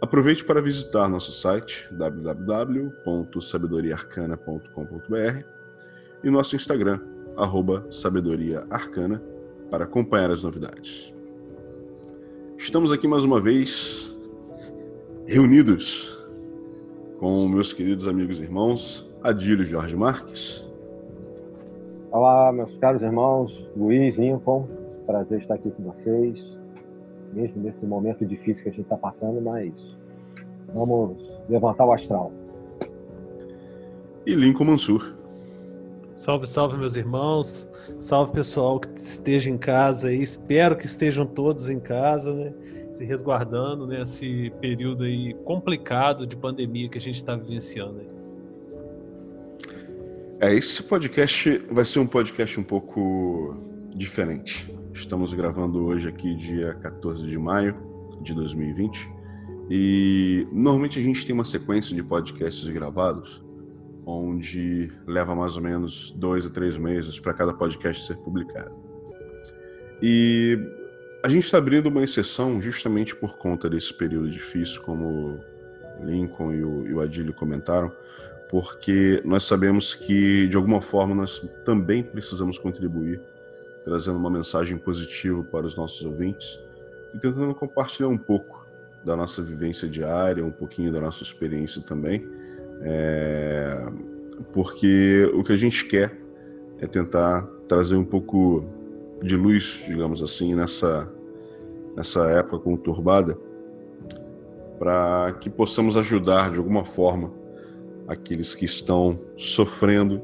Aproveite para visitar nosso site www.sabedoriaarcana.com.br e nosso Instagram, arroba para acompanhar as novidades. Estamos aqui mais uma vez reunidos com meus queridos amigos e irmãos Adílio Jorge Marques. Olá, meus caros irmãos, Luiz, Lincoln, prazer estar aqui com vocês mesmo nesse momento difícil que a gente está passando, mas vamos levantar o astral. E Lincoln Mansur. Salve, salve, meus irmãos. Salve, pessoal que esteja em casa aí. Espero que estejam todos em casa, né? Se resguardando nesse período aí complicado de pandemia que a gente está vivenciando aí. É, esse podcast vai ser um podcast um pouco diferente. Estamos gravando hoje aqui, dia 14 de maio de 2020. E normalmente a gente tem uma sequência de podcasts gravados, onde leva mais ou menos dois a três meses para cada podcast ser publicado. E a gente está abrindo uma exceção justamente por conta desse período difícil, como Lincoln e o, e o Adílio comentaram, porque nós sabemos que, de alguma forma, nós também precisamos contribuir trazendo uma mensagem positiva para os nossos ouvintes e tentando compartilhar um pouco da nossa vivência diária, um pouquinho da nossa experiência também, é... porque o que a gente quer é tentar trazer um pouco de luz, digamos assim, nessa, nessa época conturbada, para que possamos ajudar de alguma forma aqueles que estão sofrendo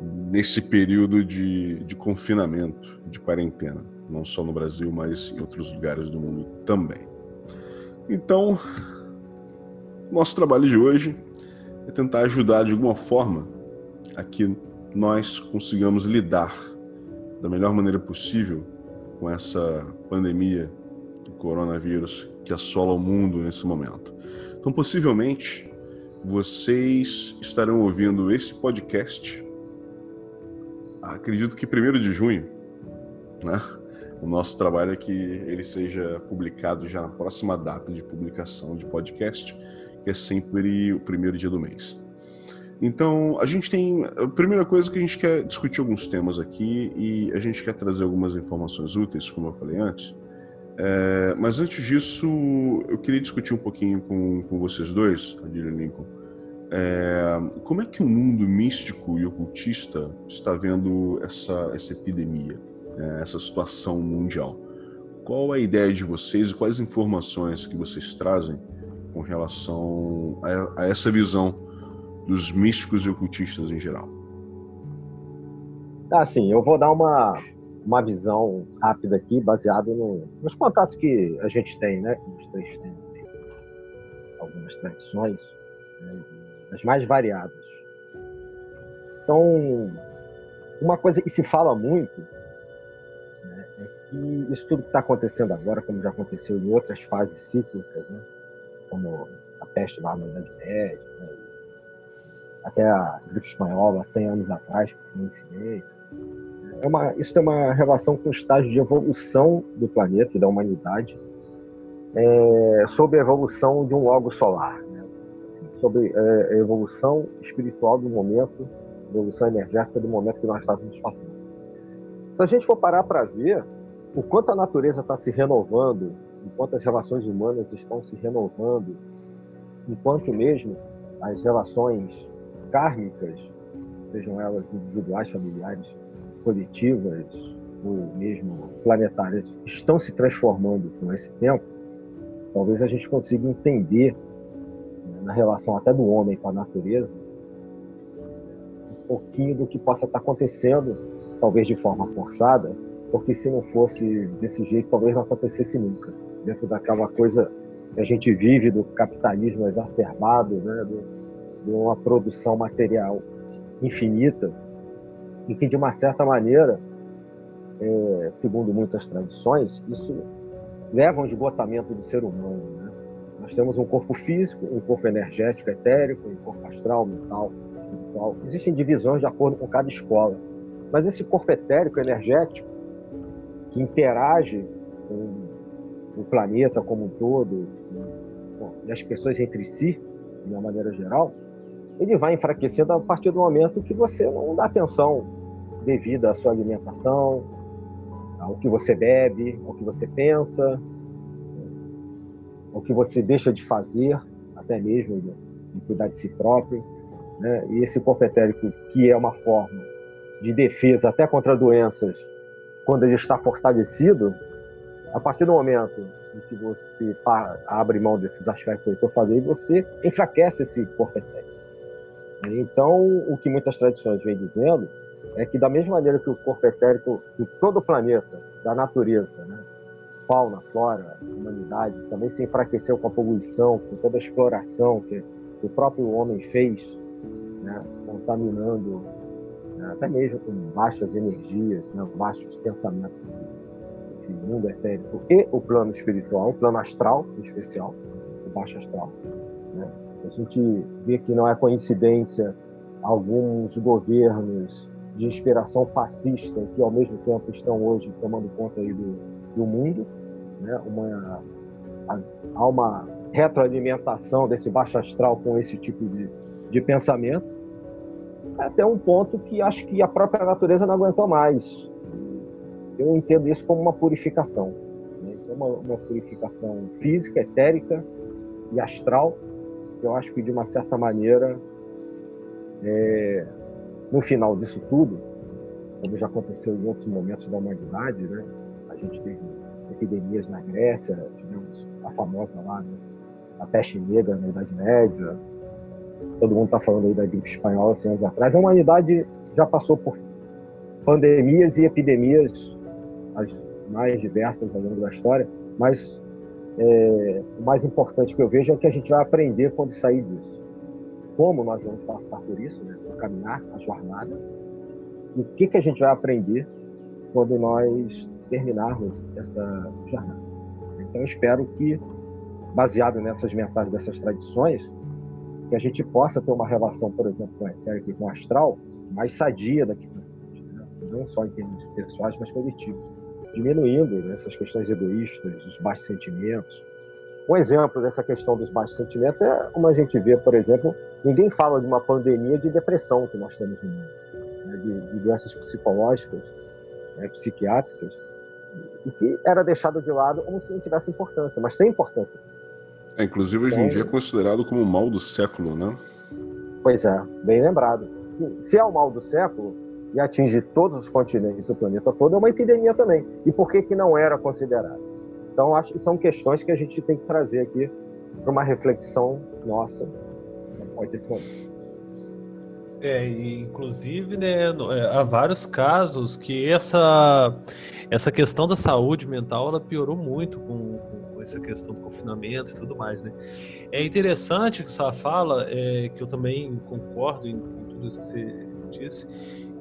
nesse período de, de confinamento, de quarentena, não só no Brasil, mas em outros lugares do mundo também. Então, nosso trabalho de hoje é tentar ajudar de alguma forma a que nós consigamos lidar da melhor maneira possível com essa pandemia do coronavírus que assola o mundo nesse momento. Então, possivelmente, vocês estarão ouvindo esse podcast acredito que 1 de junho, né? O nosso trabalho é que ele seja publicado já na próxima data de publicação de podcast, que é sempre o primeiro dia do mês. Então, a gente tem. A primeira coisa que a gente quer discutir alguns temas aqui e a gente quer trazer algumas informações úteis, como eu falei antes. É, mas antes disso, eu queria discutir um pouquinho com, com vocês dois, Adília Lincoln, é, como é que o mundo místico e ocultista está vendo essa, essa epidemia, né, essa situação mundial? Qual a ideia de vocês e quais informações que vocês trazem com relação a, a essa visão dos místicos e ocultistas em geral? Ah, sim, eu vou dar uma, uma visão rápida aqui, baseada no, nos contatos que a gente tem, né? Que os três têm algumas tradições. Né, as mais variadas. Então, uma coisa que se fala muito né, é que isso tudo que está acontecendo agora, como já aconteceu em outras fases cíclicas, né, como a peste lá na Idade Média, né, até a gripe espanhola, 100 anos atrás, por coincidência, é uma, isso tem uma relação com o estágio de evolução do planeta e da humanidade é, sob a evolução de um logo solar sobre é, a evolução espiritual do momento, evolução energética do momento que nós estávamos passando. Se a gente for parar para ver o quanto a natureza está se renovando, enquanto as relações humanas estão se renovando, enquanto mesmo as relações kármicas, sejam elas individuais, familiares, coletivas ou mesmo planetárias, estão se transformando com esse tempo, talvez a gente consiga entender na relação até do homem com a natureza, um pouquinho do que possa estar acontecendo, talvez de forma forçada, porque se não fosse desse jeito, talvez não acontecesse nunca. Dentro daquela coisa que a gente vive do capitalismo exacerbado, né, de uma produção material infinita e que, de uma certa maneira, é, segundo muitas tradições, isso leva a um esgotamento do ser humano. Né? Nós temos um corpo físico, um corpo energético, etérico, um corpo astral, mental, espiritual. Existem divisões de acordo com cada escola. Mas esse corpo etérico, energético, que interage com o planeta como um todo, e as pessoas entre si, de uma maneira geral, ele vai enfraquecendo a partir do momento que você não dá atenção devida à sua alimentação, ao que você bebe, ao que você pensa, ao que você deixa de fazer, até mesmo de, de cuidar de si próprio. Né? E esse corpo etérico, que é uma forma de defesa até contra doenças, quando ele está fortalecido, a partir do momento em que você abre mão desses aspectos que eu falei, você enfraquece esse corpo etérico. Então, o que muitas tradições vêm dizendo é que, da mesma maneira que o corpo etérico de todo o planeta, da natureza, né, fauna, flora, humanidade, também se enfraqueceu com a poluição, com toda a exploração que, o próprio homem fez, né, contaminando né, até mesmo com baixas energias, né, baixos pensamentos esse mundo etérico e o plano espiritual, o plano astral em especial, o baixo astral. Né? A gente vê que não é coincidência alguns governos de inspiração fascista que ao mesmo tempo estão hoje tomando conta aí do, do mundo, né? Uma há uma retroalimentação desse baixo astral com esse tipo de, de pensamento, até um ponto que acho que a própria natureza não aguentou mais eu entendo isso como uma purificação. Né? Então, uma, uma, purificação física, etérica e astral. Eu acho que, de uma certa maneira, é, no final disso tudo, como já aconteceu em outros momentos da humanidade, né? a gente teve epidemias na Grécia, a famosa lá, né? a peste negra na Idade Média, todo mundo está falando aí da gripe espanhola 100 anos atrás. A humanidade já passou por pandemias e epidemias as mais diversas ao longo da história, mas é, o mais importante que eu vejo é o que a gente vai aprender quando sair disso. Como nós vamos passar por isso, né? caminhar, a jornada, e o que, que a gente vai aprender quando nós terminarmos essa jornada. Então, espero que, baseado nessas mensagens, dessas tradições, que a gente possa ter uma relação, por exemplo, com a etérica e com o astral, mais sadia daqui para frente, né? não só em termos pessoais, mas coletivos diminuindo né, essas questões egoístas, os baixos sentimentos. Um exemplo dessa questão dos baixos sentimentos é como a gente vê, por exemplo, ninguém fala de uma pandemia de depressão que nós temos no mundo, né, de, de, doenças psicológicas, né, psiquiátricas, e que era deixado de lado como se não tivesse importância, mas tem importância. É, inclusive, hoje então, em dia é considerado como o mal do século, né? Pois é, bem lembrado. Se, se é o mal do século, e atinge todos os continentes do planeta todo, é uma epidemia também. E por que, que não era considerado? Então, acho que são questões que a gente tem que trazer aqui para uma reflexão nossa após esse momento. É, inclusive, né, é, há vários casos que essa, essa questão da saúde mental ela piorou muito com, com essa questão do confinamento e tudo mais, né? É interessante que você fala, é, que eu também concordo em, em tudo isso que você disse,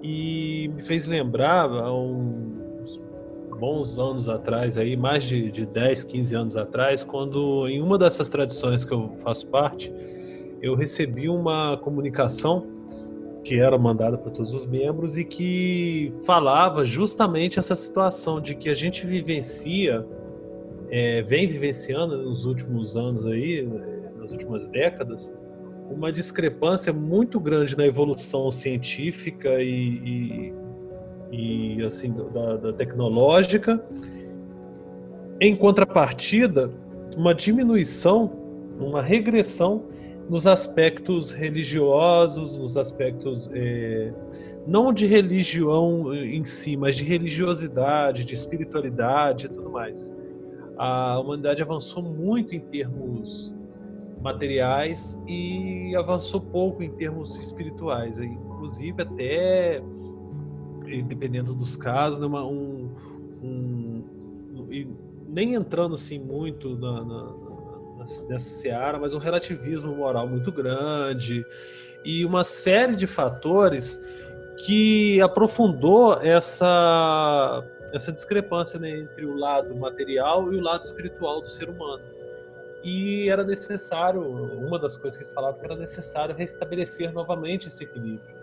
e me fez lembrar há uns bons anos atrás, aí, mais de, de 10, 15 anos atrás, quando em uma dessas tradições que eu faço parte, eu recebi uma comunicação que era mandada para todos os membros e que falava justamente essa situação de que a gente vivencia, é, vem vivenciando nos últimos anos aí, nas últimas décadas, uma discrepância muito grande na evolução científica e, e, e assim da, da, tecnológica, em contrapartida, uma diminuição, uma regressão nos aspectos religiosos, nos aspectos é, não de religião em si, mas de religiosidade, de espiritualidade e tudo mais. A humanidade avançou muito em termos materiais e avançou pouco em termos espirituais, inclusive até dependendo dos casos, né, um, um, um nem entrando assim muito na, na, na, nessa seara, mas um relativismo moral muito grande e uma série de fatores que aprofundou essa, essa discrepância né, entre o lado material e o lado espiritual do ser humano. E era necessário, uma das coisas que eles falavam que era necessário restabelecer novamente esse equilíbrio.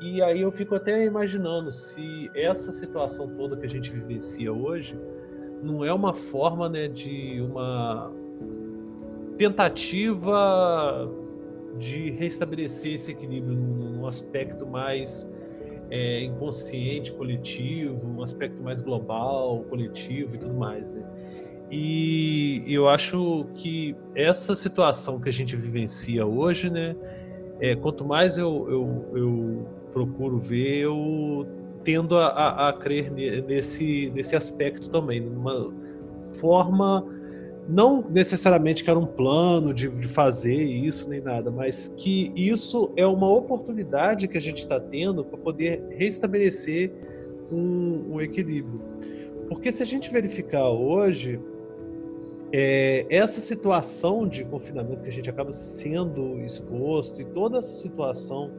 E aí eu fico até imaginando se essa situação toda que a gente vivencia hoje não é uma forma né, de uma tentativa de restabelecer esse equilíbrio num aspecto mais é, inconsciente, coletivo, um aspecto mais global, coletivo e tudo mais, né? E eu acho que essa situação que a gente vivencia hoje, né? É, quanto mais eu, eu, eu procuro ver, eu tendo a, a, a crer nesse, nesse aspecto também, numa forma não necessariamente que era um plano de, de, fazer isso nem nada, mas que isso é uma oportunidade que a gente está tendo para poder restabelecer um, um, equilíbrio. Porque se a gente verificar hoje, é, essa situação de confinamento que a gente acaba sendo exposto e toda essa situação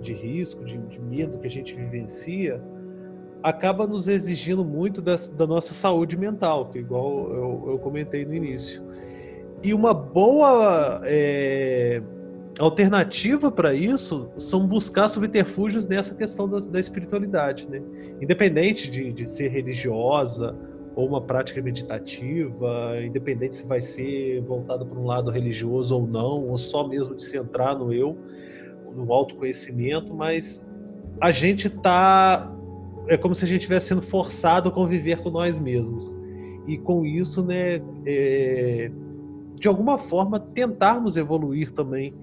de risco, de, de medo que a gente vivencia, acaba nos exigindo muito da, da nossa saúde mental, que igual eu, eu, comentei no início. E uma boa é, alternativa para isso são buscar subterfúgios nessa questão da, da espiritualidade, né? Independente de, de ser religiosa ou uma prática meditativa, independente se vai ser voltado para um lado religioso ou não, ou só mesmo de se entrar no eu, no autoconhecimento, mas a gente está é como se a gente estivesse sendo forçado a conviver com nós mesmos. E com isso, né, é, de alguma forma, tentarmos evoluir também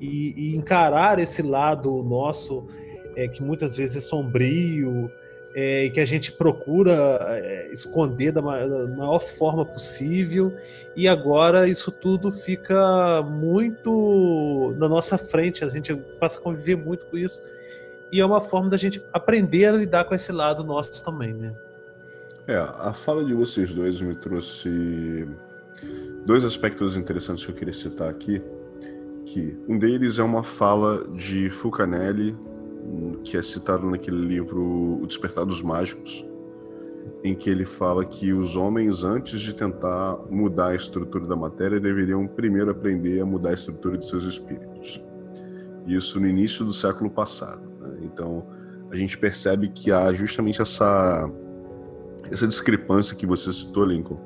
e, e encarar esse lado nosso, é, que muitas vezes é sombrio, é, e que a gente procura é, esconder da maior, da maior, forma possível, e agora isso tudo fica muito na nossa frente, a gente passa a conviver muito com isso e é uma forma da gente aprender a lidar com esse lado nosso também, né? É, a fala de vocês dois me trouxe dois aspectos interessantes que eu queria citar aqui. Que um deles é uma fala de Fulcanelli, que é citado naquele livro O Despertar dos Mágicos, em que ele fala que os homens, antes de tentar mudar a estrutura da matéria, deveriam primeiro aprender a mudar a estrutura de seus espíritos. Isso no início do século passado. Então, a gente percebe que há justamente essa, essa discrepância que você citou, Lincoln,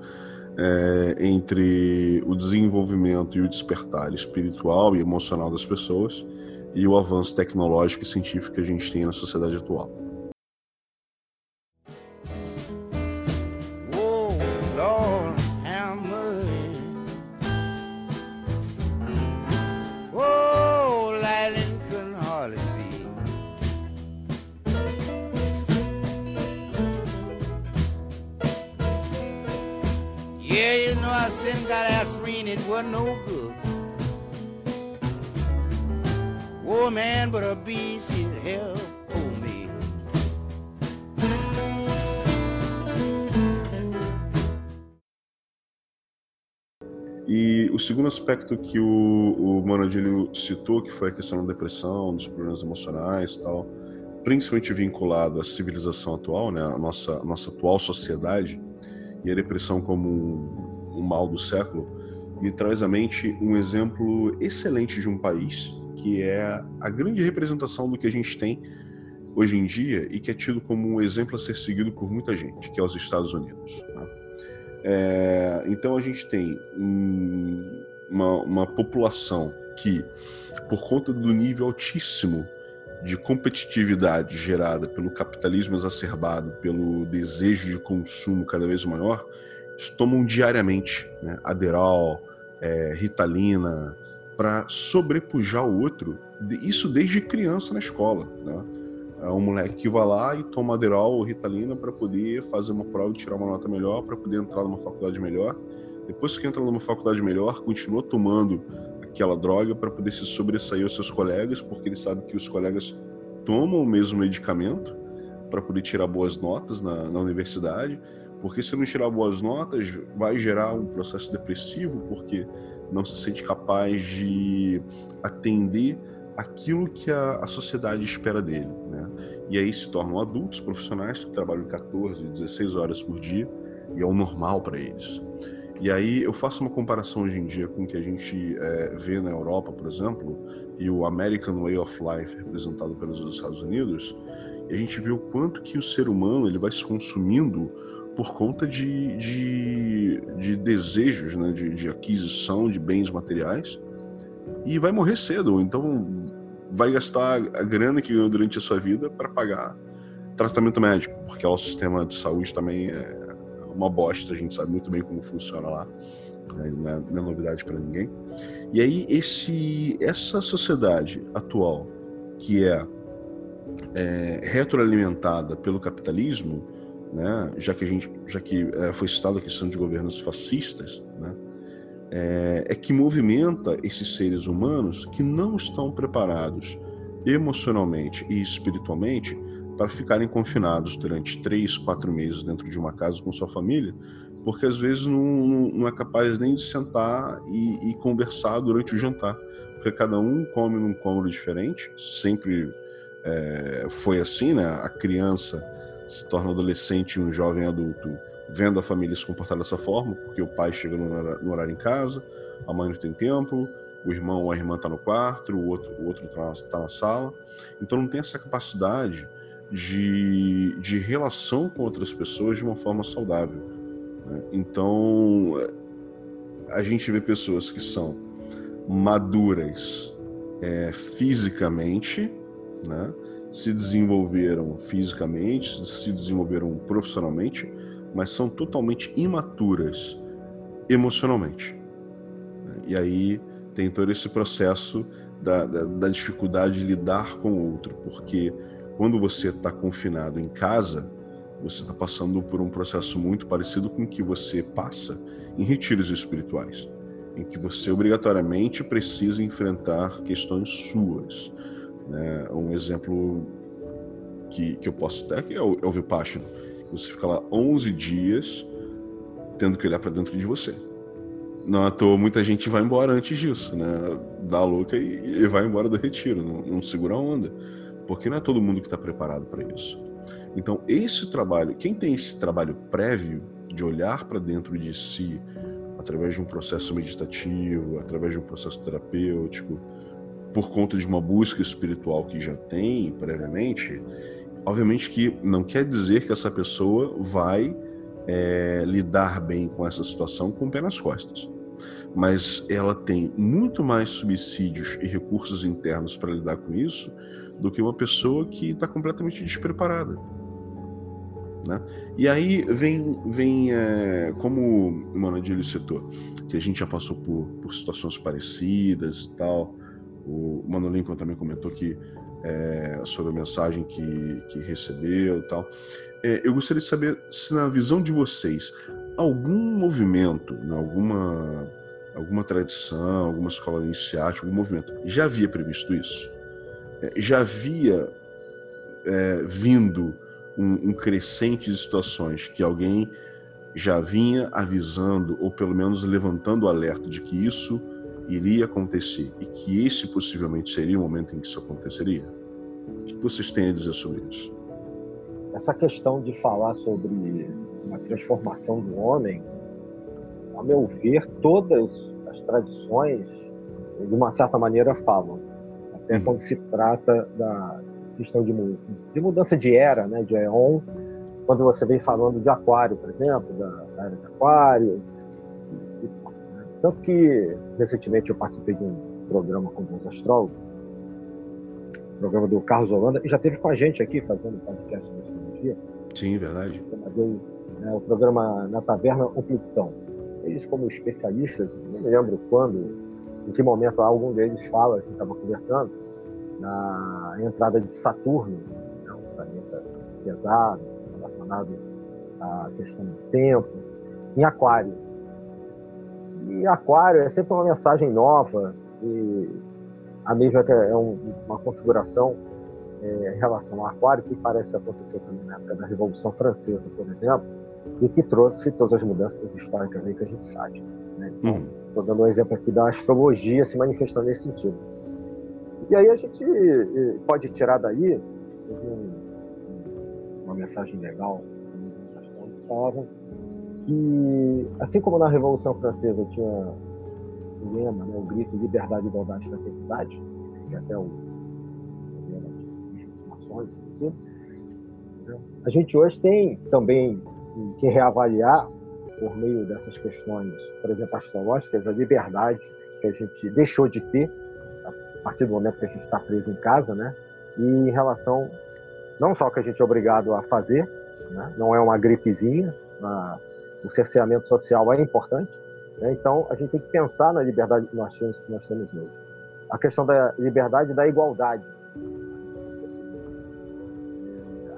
é, entre o desenvolvimento e o despertar espiritual e emocional das pessoas e o avanço tecnológico e científico que a gente tem na sociedade atual. Wasn't no good. Oh man, but a beast. E o segundo aspecto que o, o Manadilho citou, que foi a questão da depressão, dos problemas emocionais e tal, principalmente vinculado à civilização atual, né, a nossa, a nossa atual sociedade, e a depressão como um, um mal do século, me traz à mente um exemplo excelente de um país que é a grande representação do que a gente tem hoje em dia e que é tido como um exemplo a ser seguido por muita gente, que é os Estados Unidos. Né? É, então a gente tem um, uma, uma população que, por conta do nível altíssimo de competitividade gerada pelo capitalismo exacerbado, pelo desejo de consumo cada vez maior, tomam diariamente né, Aderal, é, Ritalina, para sobrepujar o outro, isso desde criança na escola. Né? É um moleque que vai lá e toma Aderal ou Ritalina para poder fazer uma prova e tirar uma nota melhor, para poder entrar numa faculdade melhor. Depois que entra numa faculdade melhor, continua tomando aquela droga para poder se sobressair aos seus colegas, porque ele sabe que os colegas tomam o mesmo medicamento para poder tirar boas notas na, na universidade porque se não tirar boas notas, vai gerar um processo depressivo, porque não se sente capaz de atender aquilo que a, a sociedade espera dele. Né? E aí se tornam adultos profissionais que trabalham 14, 16 horas por dia e é o normal para eles. E aí eu faço uma comparação hoje em dia com o que a gente é, vê na Europa, por exemplo, e o American Way of Life representado pelos Estados Unidos, e a gente vê o quanto que o ser humano ele vai se consumindo por conta de, de, de desejos, né, de, de aquisição de bens materiais, e vai morrer cedo. Então vai gastar a grana que ganhou durante a sua vida para pagar tratamento médico, porque o sistema de saúde também é uma bosta, a gente sabe muito bem como funciona lá, né? não, é, não é novidade para ninguém. E aí esse, essa sociedade atual, que é, é retroalimentada pelo capitalismo, né? já que a gente, já que é, foi citada a questão de governos fascistas, né? é, é que movimenta esses seres humanos que não estão preparados emocionalmente e espiritualmente para ficarem confinados durante três, quatro meses dentro de uma casa com sua família, porque às vezes não, não é capaz nem de sentar e, e, conversar durante o jantar, porque cada um come num cômodo diferente, sempre é, foi assim, né? A criança se torna adolescente e um jovem adulto vendo a família se comportar dessa forma, porque o pai chega no horário, em casa, a mãe não tem tempo, o irmão ou a irmã está no quarto, o outro o outro está na, tá na sala, então não tem essa capacidade de, de relação com outras pessoas de uma forma saudável. Né? Então, a gente vê pessoas que são maduras é, fisicamente, né? Se desenvolveram fisicamente, se desenvolveram profissionalmente, mas são totalmente imaturas emocionalmente. E aí tem todo esse processo da, da, da dificuldade de lidar com o outro, porque quando você está confinado em casa, você está passando por um processo muito parecido com o que você passa em retiros espirituais, em que você obrigatoriamente precisa enfrentar questões suas. Né? Um exemplo que, que eu posso ter é o, é o Vipassana. Você fica lá 11 dias tendo que olhar para dentro de você. Não à toa, muita gente vai embora antes disso, né? Dá louca e, e vai embora do retiro, não, não segura a onda porque não é todo mundo que está preparado para isso. Então, esse trabalho, quem tem esse trabalho prévio de olhar para dentro de si, através de um processo meditativo, através de um processo terapêutico, por conta de uma busca espiritual que já tem previamente, obviamente que não quer dizer que essa pessoa vai é, lidar bem com essa situação com o pé nas costas. Mas ela tem muito mais subsídios e recursos internos para lidar com isso do que uma pessoa que está completamente despreparada. Né? E aí vem, vem é, como o Manadilho citou, que a gente já passou por, por situações parecidas e tal. O Mano Lincoln também comentou que é, sobre a mensagem que, que recebeu e tal. É, eu gostaria de saber se na visão de vocês algum movimento, né, alguma alguma tradição, alguma escola iniciática, algum movimento já havia previsto isso? É, já havia é, vindo um, um crescente de situações que alguém já vinha avisando ou pelo menos levantando o alerta de que isso iria acontecer e que esse possivelmente seria o momento em que isso aconteceria? O que vocês têm a dizer sobre isso? Essa questão de falar sobre uma transformação do homem, a meu ver, todas as tradições, de uma certa maneira, falam né, quando se trata da questão de, de mudança de era, né, de Eon, quando você vem falando de Aquário, por exemplo, da, da era de Aquário. Né? Tanto que, recentemente, eu participei de um programa com os astrólogos, programa do Carlos Holanda, e já teve com a gente aqui fazendo podcast de astrologia. Sim, verdade. Né, o programa Na Taverna O Plutão. Eles, como especialistas, não me lembro quando, em que momento algum deles fala, a gente estava conversando, na entrada de Saturno, né, um planeta pesado, relacionado à questão do tempo, em Aquário. E Aquário é sempre uma mensagem nova, e a mesma é uma configuração é, em relação ao Aquário, que parece que aconteceu também na época da Revolução Francesa, por exemplo, e que trouxe todas as mudanças históricas aí que a gente sabe. Né? Então, uhum Estou dando um exemplo aqui da astrologia se manifestando nesse sentido. E aí a gente eh, pode tirar daí uma mensagem legal que falava que, assim como na Revolução Francesa tinha o lema, né, o grito liberdade, igualdade, fraternidade, que até o lema de maçons, né, a gente hoje tem também que reavaliar por meio dessas questões, por exemplo, astrológicas, a liberdade que a gente deixou de ter a partir do momento que a gente está preso em casa, né? E em relação não só que a gente é obrigado a fazer, né? não é uma gripezinha, a, o cerceamento social é importante, né? então a gente tem que pensar na liberdade que nós temos, que nós temos hoje. A questão da liberdade e da igualdade.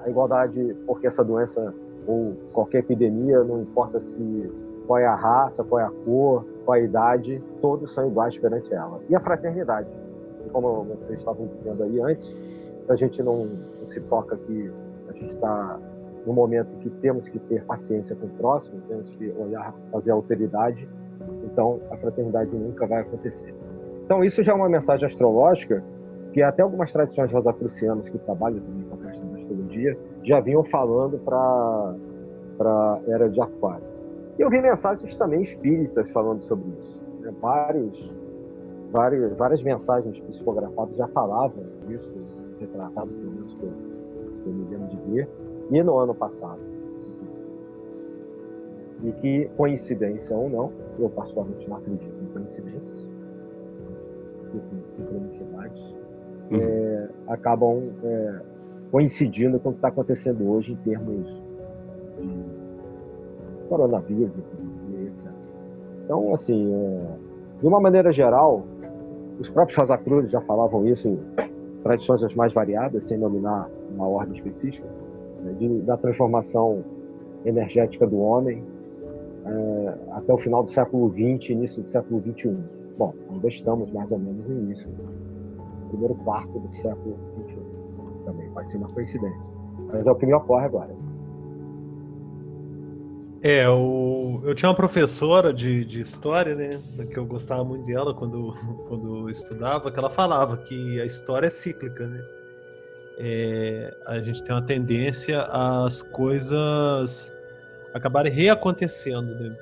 A igualdade, porque essa doença ou qualquer epidemia, não importa se qual é a raça, qual é a cor, qual é a idade, todos são iguais perante ela. E a fraternidade, como vocês estavam dizendo aí antes, se a gente não, não se toca que a gente está no momento que temos que ter paciência com o próximo, temos que olhar, fazer alteridade, então a fraternidade nunca vai acontecer. Então isso já é uma mensagem astrológica que até algumas tradições rosacrucianas que trabalham também com a questão da astrologia já vinham falando para para era de Aquário. E eu vi mensagens também espíritas falando sobre isso. Né? Vários, vários, várias mensagens psicografadas já falavam disso, retrasado, pelo menos que eu, que eu me lembro de ver, e no ano passado. E que, coincidência ou não, eu particularmente não acredito em coincidências, em sincronicidades, uhum. é, acabam é, coincidindo com o que está acontecendo hoje em termos de coronavírus, epidemia, etc. Então, assim, é, de uma maneira geral, os próprios Rosa Cruz já falavam isso em tradições as mais variadas, sem nominar uma ordem específica, né, de, da transformação energética do homem é, até o final do século XX, início do século XXI. Bom, ainda estamos mais ou menos no início, no primeiro quarto do século XXI. Também pode ser uma coincidência. Mas é o que me ocorre agora. É, o, eu tinha uma professora de, de história, né, que eu gostava muito dela quando, quando eu estudava, que ela falava que a história é cíclica, né? É, a gente tem uma tendência às coisas acabarem reacontecendo, né?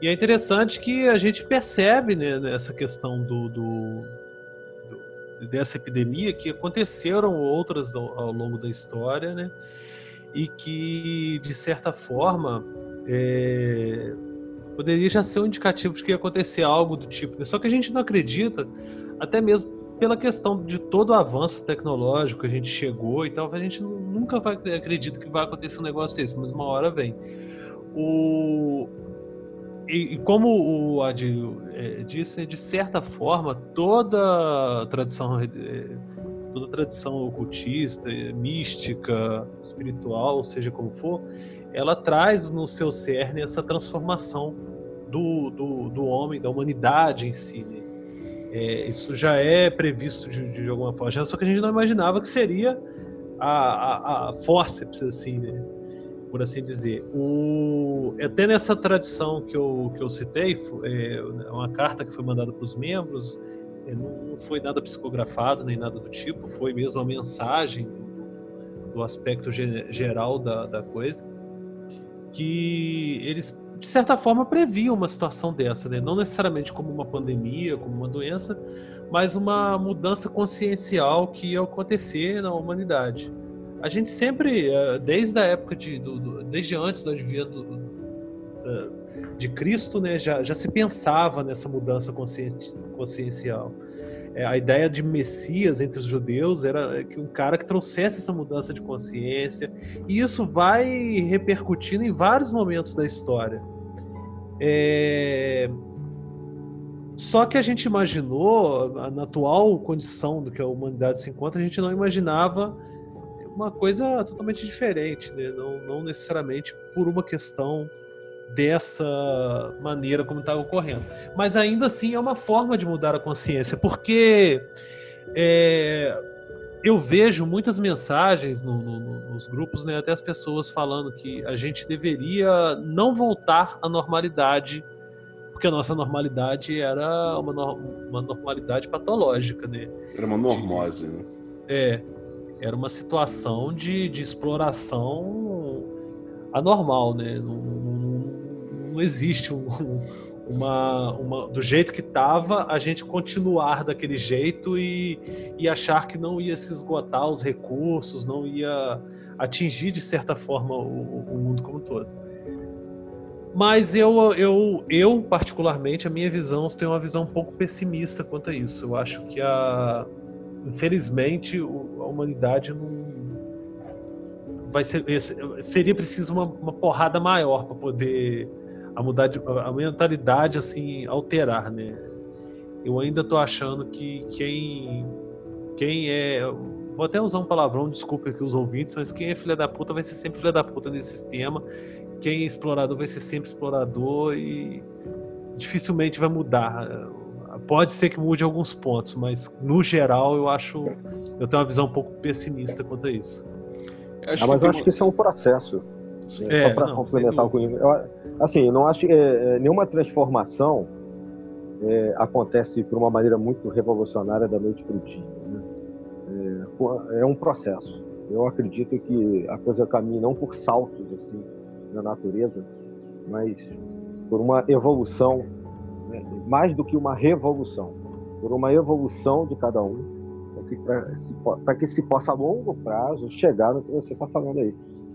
E é interessante que a gente percebe, né, nessa questão do, do, do dessa epidemia que aconteceram outras ao, ao longo da história, né? E que, de certa forma, é, poderia já ser um indicativo de que ia acontecer algo do tipo. Né? Só que a gente não acredita, até mesmo pela questão de todo o avanço tecnológico que a gente chegou e tal, a gente nunca vai acredita que vai acontecer um negócio desse, mas uma hora vem. O, e, e como o Adil é, disse, de certa forma, toda tradição, é, toda tradição ocultista, mística, espiritual, seja como for, ela traz no seu cerne essa transformação do, do, do homem, da humanidade em si. Né? É, isso já é previsto de, de, alguma forma, só que a gente não imaginava que seria a, a, a forceps, assim, né? por assim dizer. O, até nessa tradição que eu, que eu citei, é uma carta que foi mandada para os membros, é, não foi nada psicografado nem nada do tipo, foi mesmo a mensagem do, do aspecto geral da, da coisa que eles de certa forma previam uma situação dessa, né? não necessariamente como uma pandemia, como uma doença, mas uma mudança consciencial que ia acontecer na humanidade. A gente sempre, eh, desde a época de, do, do, desde antes do advento de Cristo, né, já, já se pensava nessa mudança consciencial é, a ideia de Messias entre os judeus era que um cara que trouxesse essa mudança de consciência, e isso vai repercutindo em vários momentos da história. É... Só que a gente imaginou, na atual condição do que a humanidade se encontra, a gente não imaginava uma coisa totalmente diferente, né? não, não necessariamente por uma questão dessa maneira como estava ocorrendo. Mas ainda assim é uma forma de mudar a consciência, porque é, eu vejo muitas mensagens no, no, nos grupos, né, até as pessoas falando que a gente deveria não voltar à normalidade porque a nossa normalidade era uma, uma normalidade patológica, né? Era uma normose, né? É, era uma situação de, de exploração anormal, né? Não, não, não existe um, uma, uma, do jeito que estava, a gente continuar daquele jeito e, e achar que não ia se esgotar os recursos, não ia atingir de certa forma o, o mundo como um todo. Mas eu, eu, eu, particularmente, a minha visão, tem uma visão um pouco pessimista quanto a isso. Eu acho que, a, infelizmente, a humanidade não vai ser. Seria preciso uma, uma porrada maior para poder a mudar de, a mentalidade assim alterar, né? Eu ainda tô achando que quem quem é vou até usar um palavrão, desculpe aqui os ouvintes, mas quem é filha da puta vai ser sempre filha da puta nesse sistema quem é explorador vai ser sempre explorador e dificilmente vai mudar. Pode ser que mude alguns pontos, mas no geral eu acho. Eu tenho uma visão um pouco pessimista quanto a isso. Ah, mas eu acho que isso é um processo. É, só para complementar o que eu, assim, não acho que é, é, nenhuma transformação é, acontece por uma maneira muito revolucionária da noite para o dia. É, um processo. Eu acredito que a coisa caminha não por saltos assim na natureza, mas por uma evolução, né? mais do que uma revolução, por uma evolução de cada um, para que se possa a longo prazo chegar no que você está falando aí.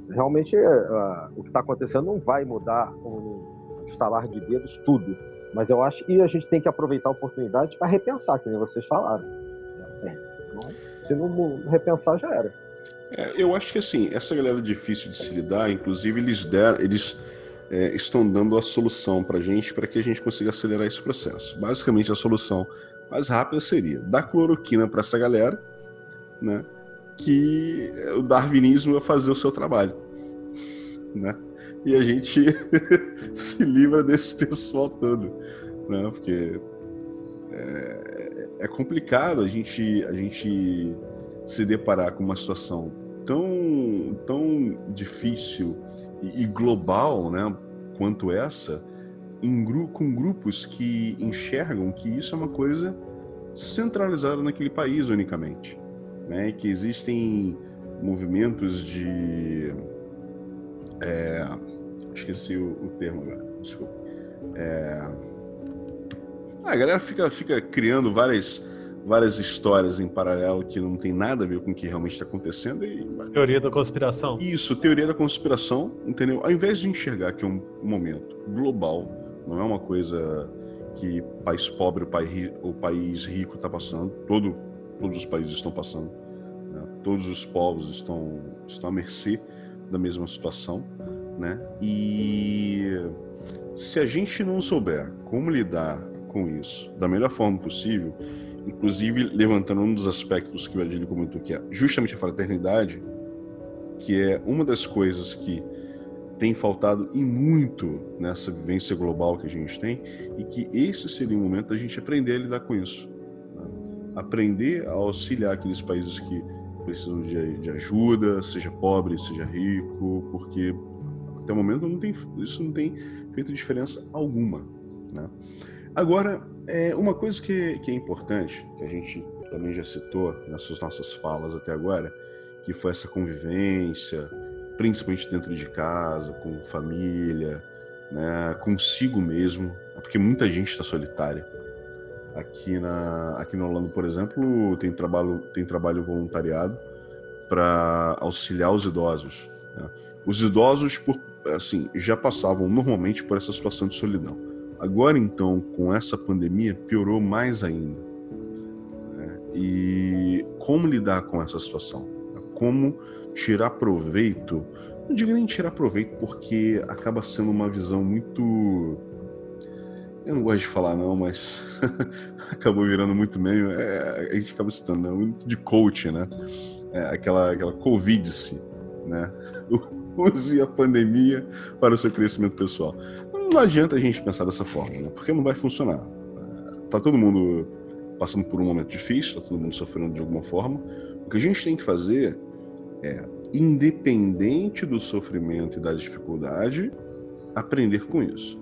Realmente, uh, o que está acontecendo não vai mudar um estalar de dedos tudo, mas eu acho que a gente tem que aproveitar a oportunidade para repensar, que nem vocês falaram. É, então, se não repensar, já era. É, eu acho que assim, essa galera é difícil de se lidar, inclusive eles, der, eles é, estão dando a solução para a gente para que a gente consiga acelerar esse processo. Basicamente, a solução mais rápida seria dar cloroquina para essa galera, né? Que o darwinismo ia fazer o seu trabalho, né? E a gente se livra desse pessoal todo, né? Porque é, é complicado a gente, a gente se deparar com uma situação tão, tão difícil e, e global né, quanto essa, gru com grupos que enxergam que isso é uma coisa centralizada naquele país unicamente. Né, que existem movimentos de. É, esqueci o, o termo agora, desculpa. É, a galera fica, fica criando várias várias histórias em paralelo que não tem nada a ver com o que realmente está acontecendo. E... Teoria da conspiração. Isso, teoria da conspiração, entendeu? Ao invés de enxergar que é um momento global, não é uma coisa que país pobre ou país rico está passando, todo, todos os países estão passando, né? todos os povos estão, estão à mercê da mesma situação, né? E se a gente não souber como lidar com isso da melhor forma possível, inclusive levantando um dos aspectos que o Adilho comentou, que é justamente a fraternidade, que é uma das coisas que tem faltado e muito nessa vivência global que a gente tem, e que esse seria o momento da gente aprender a lidar com isso. Né? Aprender a auxiliar aqueles países que precisam de, de, ajuda, seja pobre, seja rico, porque até o momento não tem, isso não tem feito diferença alguma. Né? Agora, é, uma coisa que, que é importante, que a gente também já citou nessas nossas falas até agora, que foi essa convivência, principalmente dentro de casa, com família, né, consigo mesmo, porque muita gente está solitária. Aqui na aqui na Holanda, por exemplo, tem trabalho tem trabalho voluntariado para auxiliar os idosos. Né? Os idosos, por, assim, já passavam normalmente por essa situação de solidão. Agora, então, com essa pandemia, piorou mais ainda. Né? E como lidar com essa situação? Como tirar proveito? Não digo nem tirar proveito, porque acaba sendo uma visão muito. Eu não gosto de falar, não, mas acabou virando muito meio. É, a gente acaba citando, né? muito de coach, né? É, aquela, aquela Covid-se, né? Use a pandemia para o seu crescimento pessoal não adianta a gente pensar dessa forma, né? porque não vai funcionar. Tá todo mundo passando por um momento difícil, tá todo mundo sofrendo de alguma forma. O que a gente tem que fazer é, independente do sofrimento e da dificuldade, aprender com isso.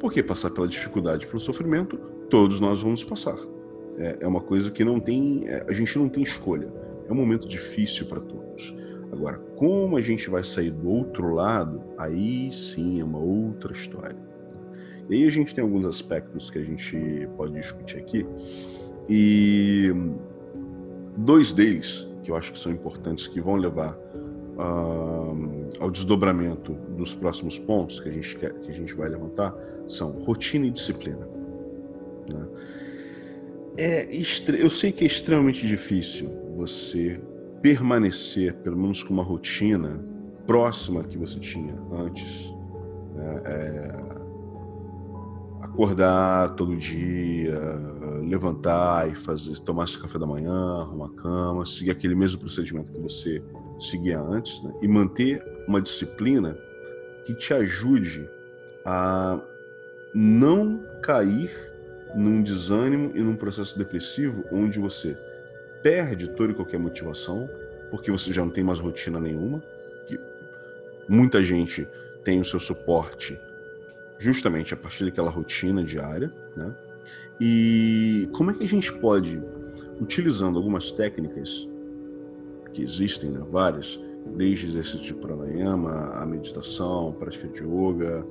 Porque passar pela dificuldade, pelo sofrimento, todos nós vamos passar. É, é uma coisa que não tem, é, a gente não tem escolha. É um momento difícil para todos. Agora, como a gente vai sair do outro lado, aí sim é uma outra história. E aí a gente tem alguns aspectos que a gente pode discutir aqui. E dois deles, que eu acho que são importantes, que vão levar uh, ao desdobramento dos próximos pontos que a gente, quer, que a gente vai levantar, são rotina e disciplina. Né? É, eu sei que é extremamente difícil você permanecer, pelo menos com uma rotina próxima que você tinha antes. Né? É, acordar todo dia, levantar e fazer, tomar seu café da manhã, arrumar a cama, seguir aquele mesmo procedimento que você seguia antes, né? e manter uma disciplina que te ajude a não cair num desânimo e num processo depressivo onde você perde toda e qualquer motivação, porque você já não tem mais rotina nenhuma, que muita gente tem o seu suporte justamente a partir daquela rotina diária, né? E como é que a gente pode, utilizando algumas técnicas que existem, né, várias, desde exercício de pranayama, a meditação, prática de yoga,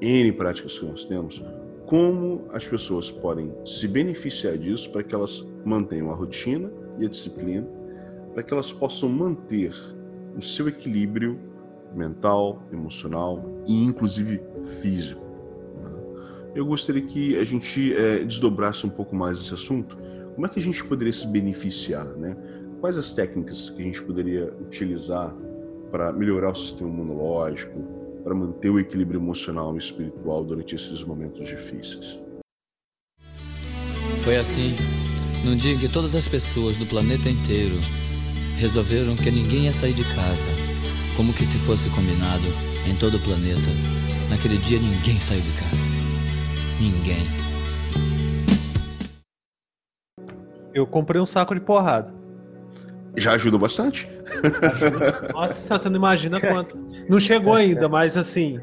N práticas que nós temos, como as pessoas podem se beneficiar disso para que elas mantenham a rotina e a disciplina, para que elas possam manter o seu equilíbrio mental, emocional e inclusive físico. Né? Eu gostaria que a gente é, desdobrasse um pouco mais esse assunto. Como é que a gente poderia se beneficiar, né? Quais as técnicas que a gente poderia utilizar para melhorar o sistema imunológico, para manter o equilíbrio emocional e espiritual durante esses momentos difíceis? Foi assim, num dia em que todas as pessoas do planeta inteiro resolveram que ninguém ia sair de casa, como que se fosse combinado em todo o planeta. Naquele dia ninguém saiu de casa. Ninguém. Eu comprei um saco de porrada. Já ajuda bastante. Nossa, você não imagina quanto. Não chegou ainda, mas assim,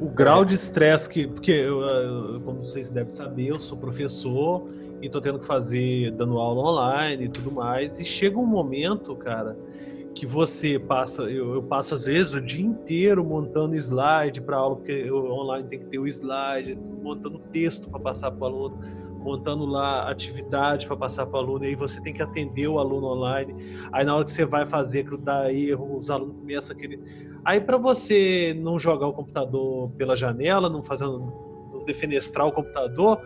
o grau de estresse que. Porque, eu, como vocês devem saber, eu sou professor e tô tendo que fazer, dando aula online e tudo mais. E chega um momento, cara, que você passa. Eu, eu passo, às vezes, o dia inteiro montando slide para aula, porque eu, online tem que ter o slide, montando texto para passar para o aluno montando lá atividade para passar para o aluno, e aí você tem que atender o aluno online. Aí na hora que você vai fazer, que dá erro, os alunos começam aquele. Aí para você não jogar o computador pela janela, não fazendo, não defenestrar o computador,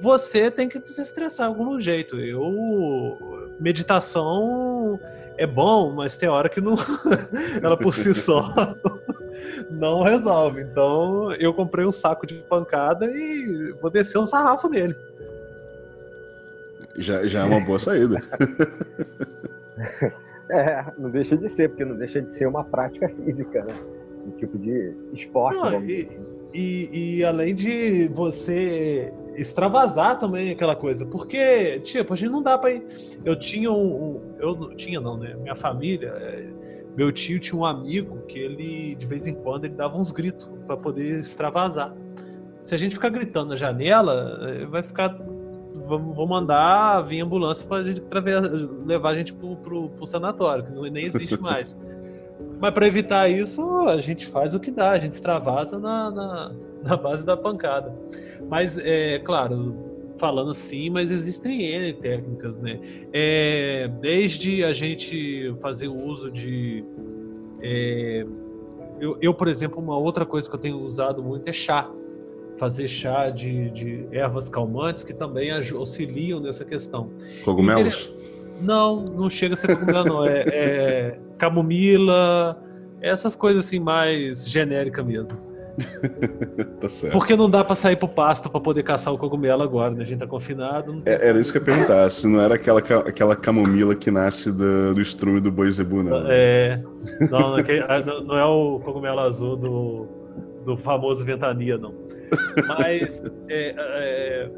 você tem que desestressar de algum jeito. Eu meditação é bom, mas tem hora que não ela por si só não resolve. Então eu comprei um saco de pancada e vou descer um sarrafo nele. Já, já é uma boa saída. é, não deixa de ser, porque não deixa de ser uma prática física, né? Um tipo de esporte. Não, e, assim. e, e além de você extravasar também aquela coisa. Porque, tipo, a gente não dá pra ir. Eu tinha um. um eu não tinha, não, né? Minha família. É, meu tio tinha um amigo que ele, de vez em quando, ele dava uns gritos para poder extravasar. Se a gente ficar gritando na janela, eh, vai ficar. Vou mandar vir ambulância para levar a gente pro, pro, pro sanatório, que nem existe mais. Mas para evitar isso, a gente faz o que dá, a gente extravasa na, na, na base da pancada. Mas, é claro, falando assim, mas existem N técnicas, né? É, desde a gente fazer o uso de. É, eu, eu, por exemplo, uma outra coisa que eu tenho usado muito é chá. Fazer chá de, de ervas calmantes que também auxiliam nessa questão. Cogumelos? Não, não chega a ser cogumelo, não. É, é camomila, essas coisas assim mais genéricas mesmo. tá certo. Porque não dá pra sair pro pasto pra poder caçar o cogumelo agora, né? A gente tá confinado. É, era isso que eu ia perguntar, se não era aquela, aquela camomila que nasce do, do estrume do boi zebu, não. É. Não, não, não é o cogumelo azul do, do famoso Ventania, não. Mas, é, é,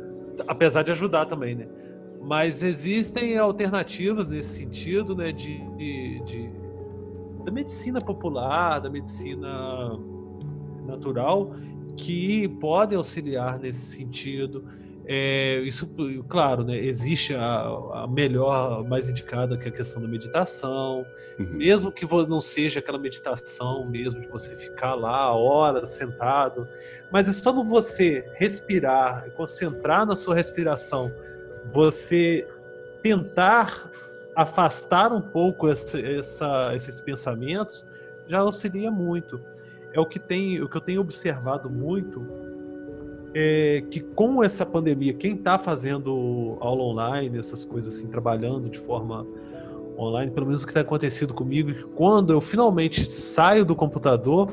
apesar de ajudar também, né? Mas existem alternativas nesse sentido, né? de, de, de da medicina popular, da medicina natural que podem auxiliar nesse sentido. É, isso, claro, né, existe a, a, melhor, mais indicada que é a questão da meditação, uhum. mesmo que não seja aquela meditação mesmo de você ficar lá horas sentado, mas é só no você respirar, concentrar na sua respiração, você tentar afastar um pouco essa, essa, esses pensamentos, já auxilia muito. É o que tem, o que eu tenho observado muito é que com essa pandemia, quem está fazendo aula online, essas coisas assim, trabalhando de forma online, pelo menos o que tem acontecido comigo, que quando eu finalmente saio do computador,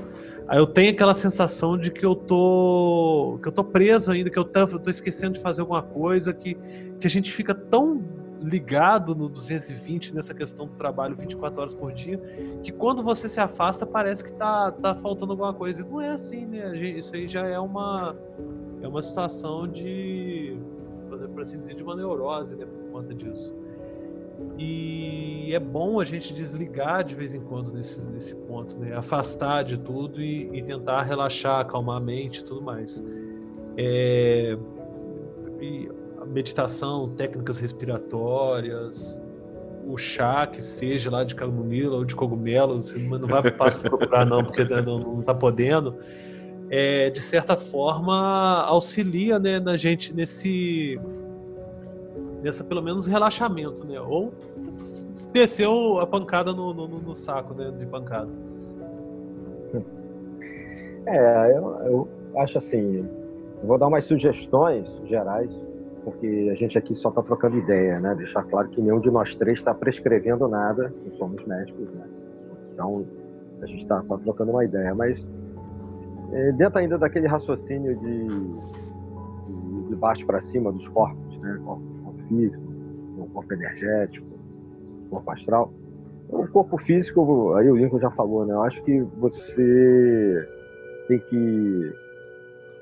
aí eu tenho aquela sensação de que eu tô que eu tô preso ainda, que eu tô, eu tô esquecendo de fazer alguma coisa, que, que a gente fica tão ligado no 220 nessa questão do trabalho 24 horas por dia, que quando você se afasta parece que tá, tá faltando alguma coisa. E não é assim, né? Isso aí já é uma é uma situação de, por assim dizer, de uma neurose, né, por conta disso. E é bom a gente desligar de vez em quando nesse, nesse ponto, né? Afastar de tudo e, e tentar relaxar, acalmar a mente e tudo mais. É, e meditação, técnicas respiratórias, o chá que seja lá de camomila ou de cogumelos, mas não vai procurar não, porque não, não tá podendo é, de certa forma auxilia né, na gente nesse nessa pelo menos relaxamento, né? Ou desceu a pancada no, no, no saco, né? De pancada. É, eu, eu acho assim, vou dar umas sugestões gerais, porque a gente aqui só está trocando ideia, né? Deixar claro que nenhum de nós três está prescrevendo nada, não somos médicos, né? Então a gente está tá trocando uma ideia, mas é, dentro ainda daquele raciocínio de, de, de baixo para cima dos corpos, né? Corpo, corpo físico, corpo energético, corpo astral. O corpo físico, aí o Lincoln já falou, né? Eu acho que você tem que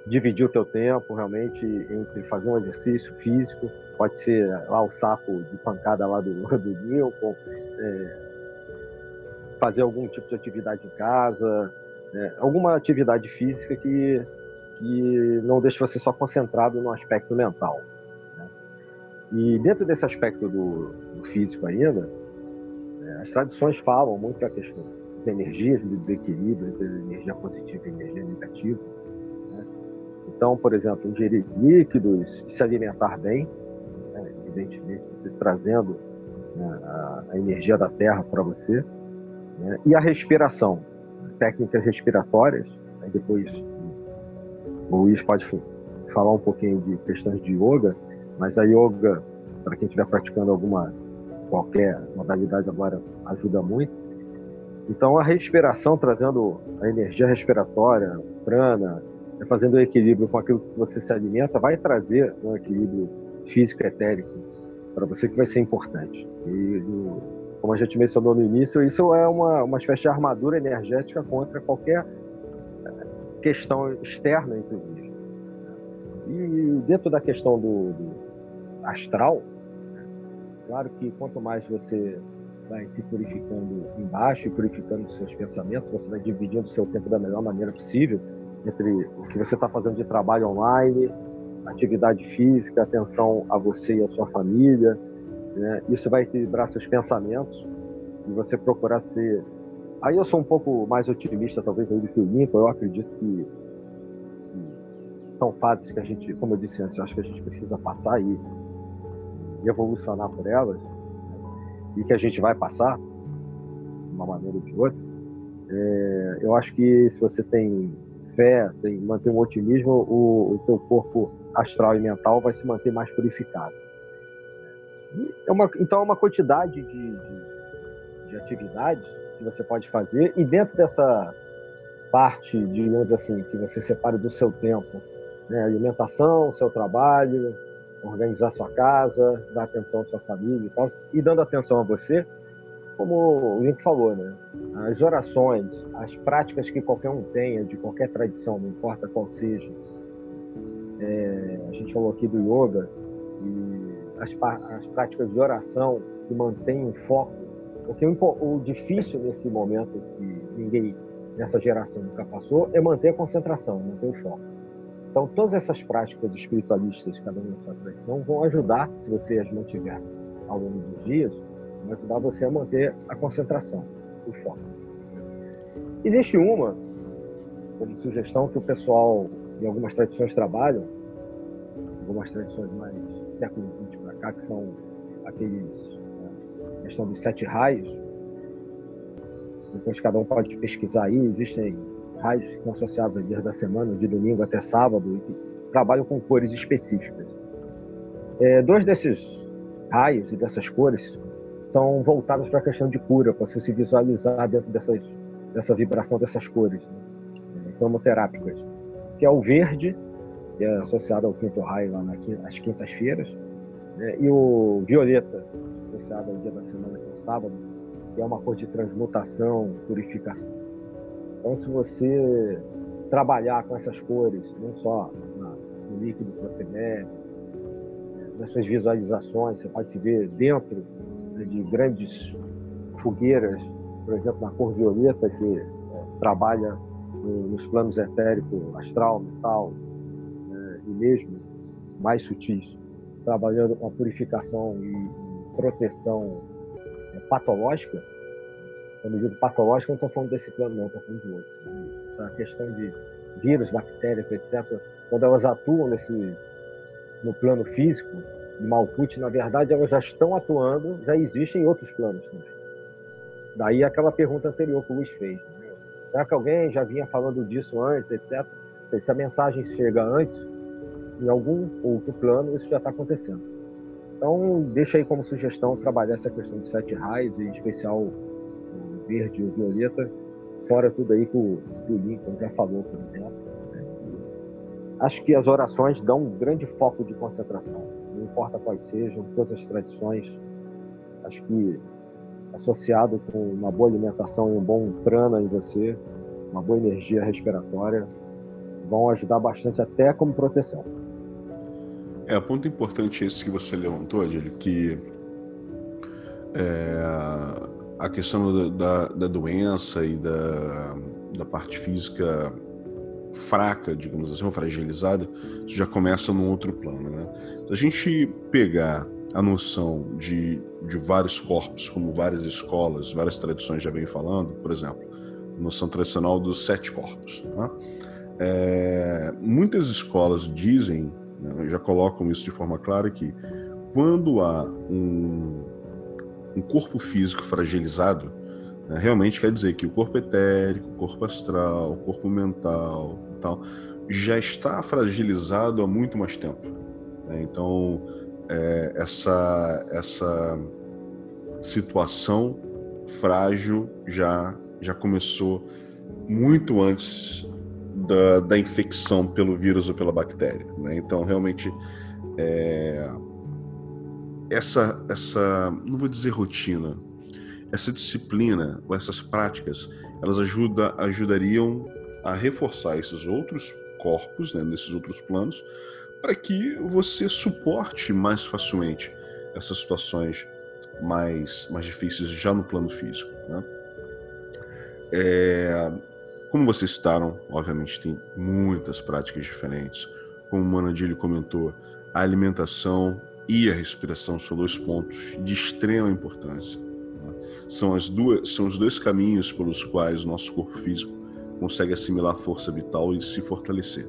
dividir o teu tempo realmente entre fazer um exercício físico, pode ser lá o saco de pancada lá do, do Lincoln, é, fazer algum tipo de atividade em casa, é, alguma atividade física que, que não deixe você só concentrado no aspecto mental. Né? E dentro desse aspecto do, do físico ainda, é, as tradições falam muito da questão das energias, do equilíbrio entre energia positiva e energia negativa. Então, por exemplo, ingerir líquidos, se alimentar bem, né? evidentemente, você trazendo né, a, energia da terra para você, né? e a respiração técnicas respiratórias. Aí depois o Luiz pode falar um pouquinho de questões de yoga, mas a yoga, para quem estiver praticando alguma qualquer modalidade agora, ajuda muito. Então a respiração, trazendo a energia respiratória, prana, fazendo o equilíbrio com aquilo que você se alimenta, vai trazer um equilíbrio físico etérico para você que vai ser importante. E como a gente mencionou no início, isso é uma, uma espécie de armadura energética contra qualquer eh, questão externa, inclusive. E dentro da questão do, do astral, claro que quanto mais você vai se purificando embaixo e purificando seus pensamentos, você vai dividindo o seu tempo da melhor maneira possível entre o que você está fazendo de trabalho online, atividade física, atenção a você e a sua família, né? Isso vai equilibrar seus pensamentos e você procurar ser. Aí eu sou um pouco mais otimista, talvez, aí do que o Lincoln. Eu acredito que, são fases que a gente, como eu disse antes, eu acho que a gente precisa passar e, e evolucionar por elas né? e que a gente vai passar de uma maneira ou de outra. É, eu acho que se você tem fé, tem, mantém um otimismo, o, o teu corpo astral e mental vai se manter mais purificado. É uma, então, é uma quantidade de, de, de, atividades que você pode fazer, e dentro dessa parte, digamos assim, que você separe do seu tempo, né, alimentação, seu trabalho, organizar sua casa, dar atenção à sua família e tal, e dando atenção a você, como o Link falou, né? As orações, as práticas que qualquer um tenha, de qualquer tradição, não importa qual seja. É, a gente falou aqui do yoga, e as, as práticas de oração que mantêm o foco, porque o, o difícil nesse momento que ninguém nessa geração nunca passou é manter a concentração, manter o foco. Então, todas essas práticas espiritualistas, cada uma na sua tradição, vão ajudar, se você as mantiver ao longo dos dias, vão ajudar você a manter a concentração, o foco. Existe uma, como sugestão, que o pessoal em algumas tradições trabalham, algumas tradições mais século XX para cá, que são aqueles, né, questão dos sete raios. Depois cada um pode pesquisar aí, existem raios que são associados a dias da semana, de domingo até sábado, e que trabalham com cores específicas. É, dois desses raios e dessas cores são voltados para a questão de cura, para você se visualizar dentro dessas, dessa vibração dessas cores, né? cromoterápicas, que é o verde, que é associado ao quinto raio lá nas quintas-feiras, né? e o violeta, associado ao dia da semana, que é o sábado, que é uma cor de transmutação, purificação. Então, se você trabalhar com essas cores, não só no líquido que você bebe, nas suas visualizações, você pode se ver dentro de grandes fogueiras, por exemplo, na cor violeta, que é, trabalha nos planos etérico, astral, mental, né, e mesmo mais sutis, trabalhando com a purificação e proteção é, patológica, quando eu digo patológico, não estou falando desse plano, não, estou falando de outro. Né? Essa questão de vírus, bactérias, etc., quando elas atuam nesse, no plano físico, de Malkuth, na verdade, elas já estão atuando, já existem em outros planos também. Daí aquela pergunta anterior que o Luiz fez. Né? Será que alguém já vinha falando disso antes, etc.? Se a mensagem chega antes, em algum outro plano, isso já está acontecendo. Então, deixa aí como sugestão trabalhar essa questão de sete raios, e em especial verde ou violeta, fora tudo aí que o, que o Lincoln já falou, por exemplo. Né? Acho que as orações dão um grande foco de concentração, não importa quais sejam, todas as tradições. Acho que associado com uma boa alimentação e um bom prana em você, uma boa energia respiratória, vão ajudar bastante até como proteção. É, ponto importante esse que você levantou, Adil, que é, a questão da, da doença e da, da parte física fraca, digamos assim, ou fragilizada, já começa num outro plano. Né? Se a gente pegar a noção de, de vários corpos, como várias escolas, várias tradições já vêm falando, por exemplo, a noção tradicional dos sete corpos. Né? É, muitas escolas dizem, né, já colocam isso de forma clara, que quando há um, um corpo físico fragilizado, né, realmente quer dizer que o corpo etérico, o corpo astral, o corpo mental, já está fragilizado há muito mais tempo. Né? Então, é, essa essa situação frágil já já começou muito antes da, da infecção pelo vírus ou pela bactéria. Né? Então, realmente, é, essa, essa, não vou dizer rotina, essa disciplina ou essas práticas, elas ajuda, ajudariam a reforçar esses outros corpos, né, nesses outros planos, para que você suporte mais facilmente essas situações mais, mais difíceis já no plano físico. Né? É, como vocês citaram, obviamente tem muitas práticas diferentes. Como o Manadilho comentou, a alimentação e a respiração são dois pontos de extrema importância. Né? São, as duas, são os dois caminhos pelos quais o nosso corpo físico consegue assimilar força vital e se fortalecer.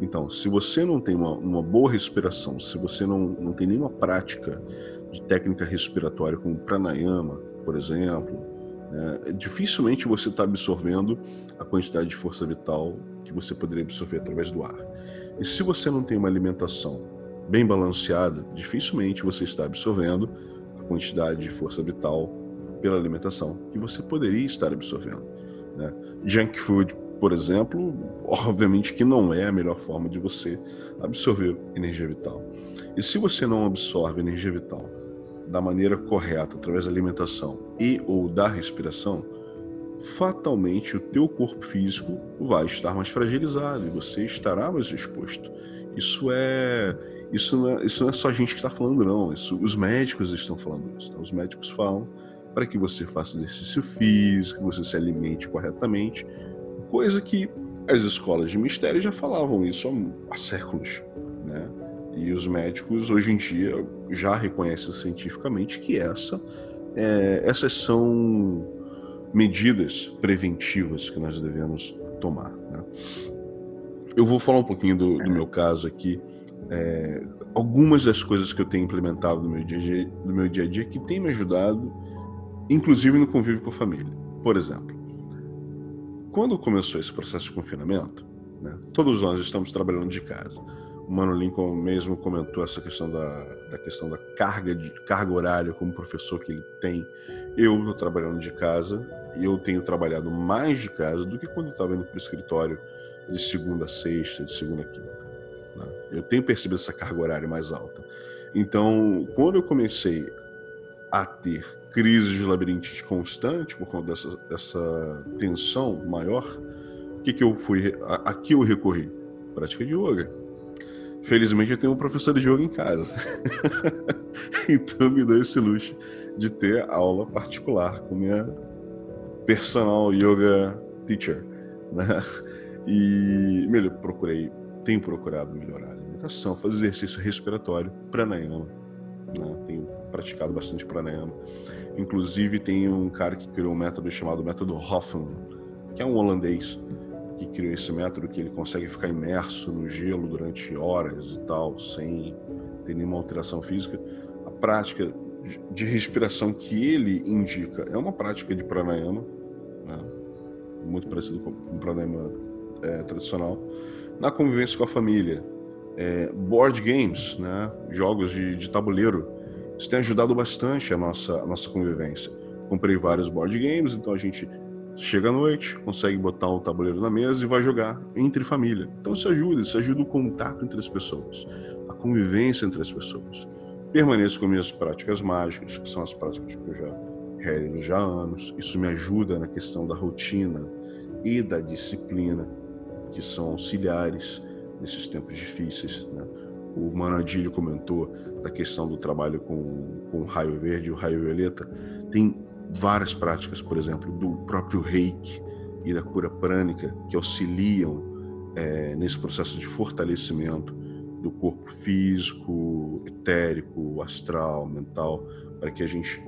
Então, se você não tem uma, uma boa respiração, se você não, não tem nenhuma prática de técnica respiratória, como pranayama, por exemplo, né, dificilmente você está absorvendo a quantidade de força vital que você poderia absorver através do ar. E se você não tem uma alimentação bem balanceada, dificilmente você está absorvendo a quantidade de força vital pela alimentação que você poderia estar absorvendo. Né? Junk food, por exemplo, obviamente que não é a melhor forma de você absorver energia vital. E se você não absorve energia vital da maneira correta, através da alimentação e ou da respiração, fatalmente o teu corpo físico vai estar mais fragilizado e você estará mais exposto. Isso é isso não é, isso não é só a gente que está falando, não. Isso, os médicos estão falando isso. Tá? Os médicos falam para que você faça exercício físico, que você se alimente corretamente, coisa que as escolas de mistério já falavam isso há, há séculos, né? E os médicos hoje em dia já reconhecem cientificamente que essa, é, essas são medidas preventivas que nós devemos tomar. Né? Eu vou falar um pouquinho do, do meu caso aqui. É, algumas das coisas que eu tenho implementado no meu, dia a dia, no meu dia a dia que tem me ajudado, inclusive no convívio com a família. Por exemplo, quando começou esse processo de confinamento, né, todos nós estamos trabalhando de casa. O Mano Lincoln mesmo comentou essa questão da, da questão da carga de carga horária como professor que ele tem. Eu estou trabalhando de casa e eu tenho trabalhado mais de casa do que quando estava indo para o escritório de segunda a sexta, de segunda a quinta. Né? Eu tenho percebido essa carga horária mais alta. Então, quando eu comecei a ter crises de labirintite constante por conta dessa, dessa tensão maior, o que, que eu fui? Aqui eu recorri prática de yoga. Felizmente eu tenho um professor de yoga em casa. então me dou esse luxo de ter aula particular com minha personal yoga teacher. Né? E melhor, procurei, tenho procurado melhorar a alimentação, fazer exercício respiratório, pranayama. Né? Tenho praticado bastante pranayama. Inclusive tem um cara que criou um método chamado método Hoffman, que é um holandês que criou esse método que ele consegue ficar imerso no gelo durante horas e tal, sem ter nenhuma alteração física. A prática de respiração que ele indica é uma prática de pranayama, né? muito parecido com o pranayama é, tradicional. Na convivência com a família, é, board games, né? jogos de, de tabuleiro, isso tem ajudado bastante a nossa, a nossa convivência. Comprei vários board games, então a gente chega à noite, consegue botar um tabuleiro na mesa e vai jogar entre família. Então isso ajuda, isso ajuda o contato entre as pessoas, a convivência entre as pessoas. Permaneço com minhas práticas mágicas, que são as práticas que eu já realizo já há anos. Isso me ajuda na questão da rotina e da disciplina, que são auxiliares nesses tempos difíceis. Né? O Manadilho comentou da questão do trabalho com, com o raio verde e o raio violeta. Tem várias práticas, por exemplo, do próprio reiki e da cura prânica que auxiliam é, nesse processo de fortalecimento do corpo físico, etérico, astral, mental, para que a gente,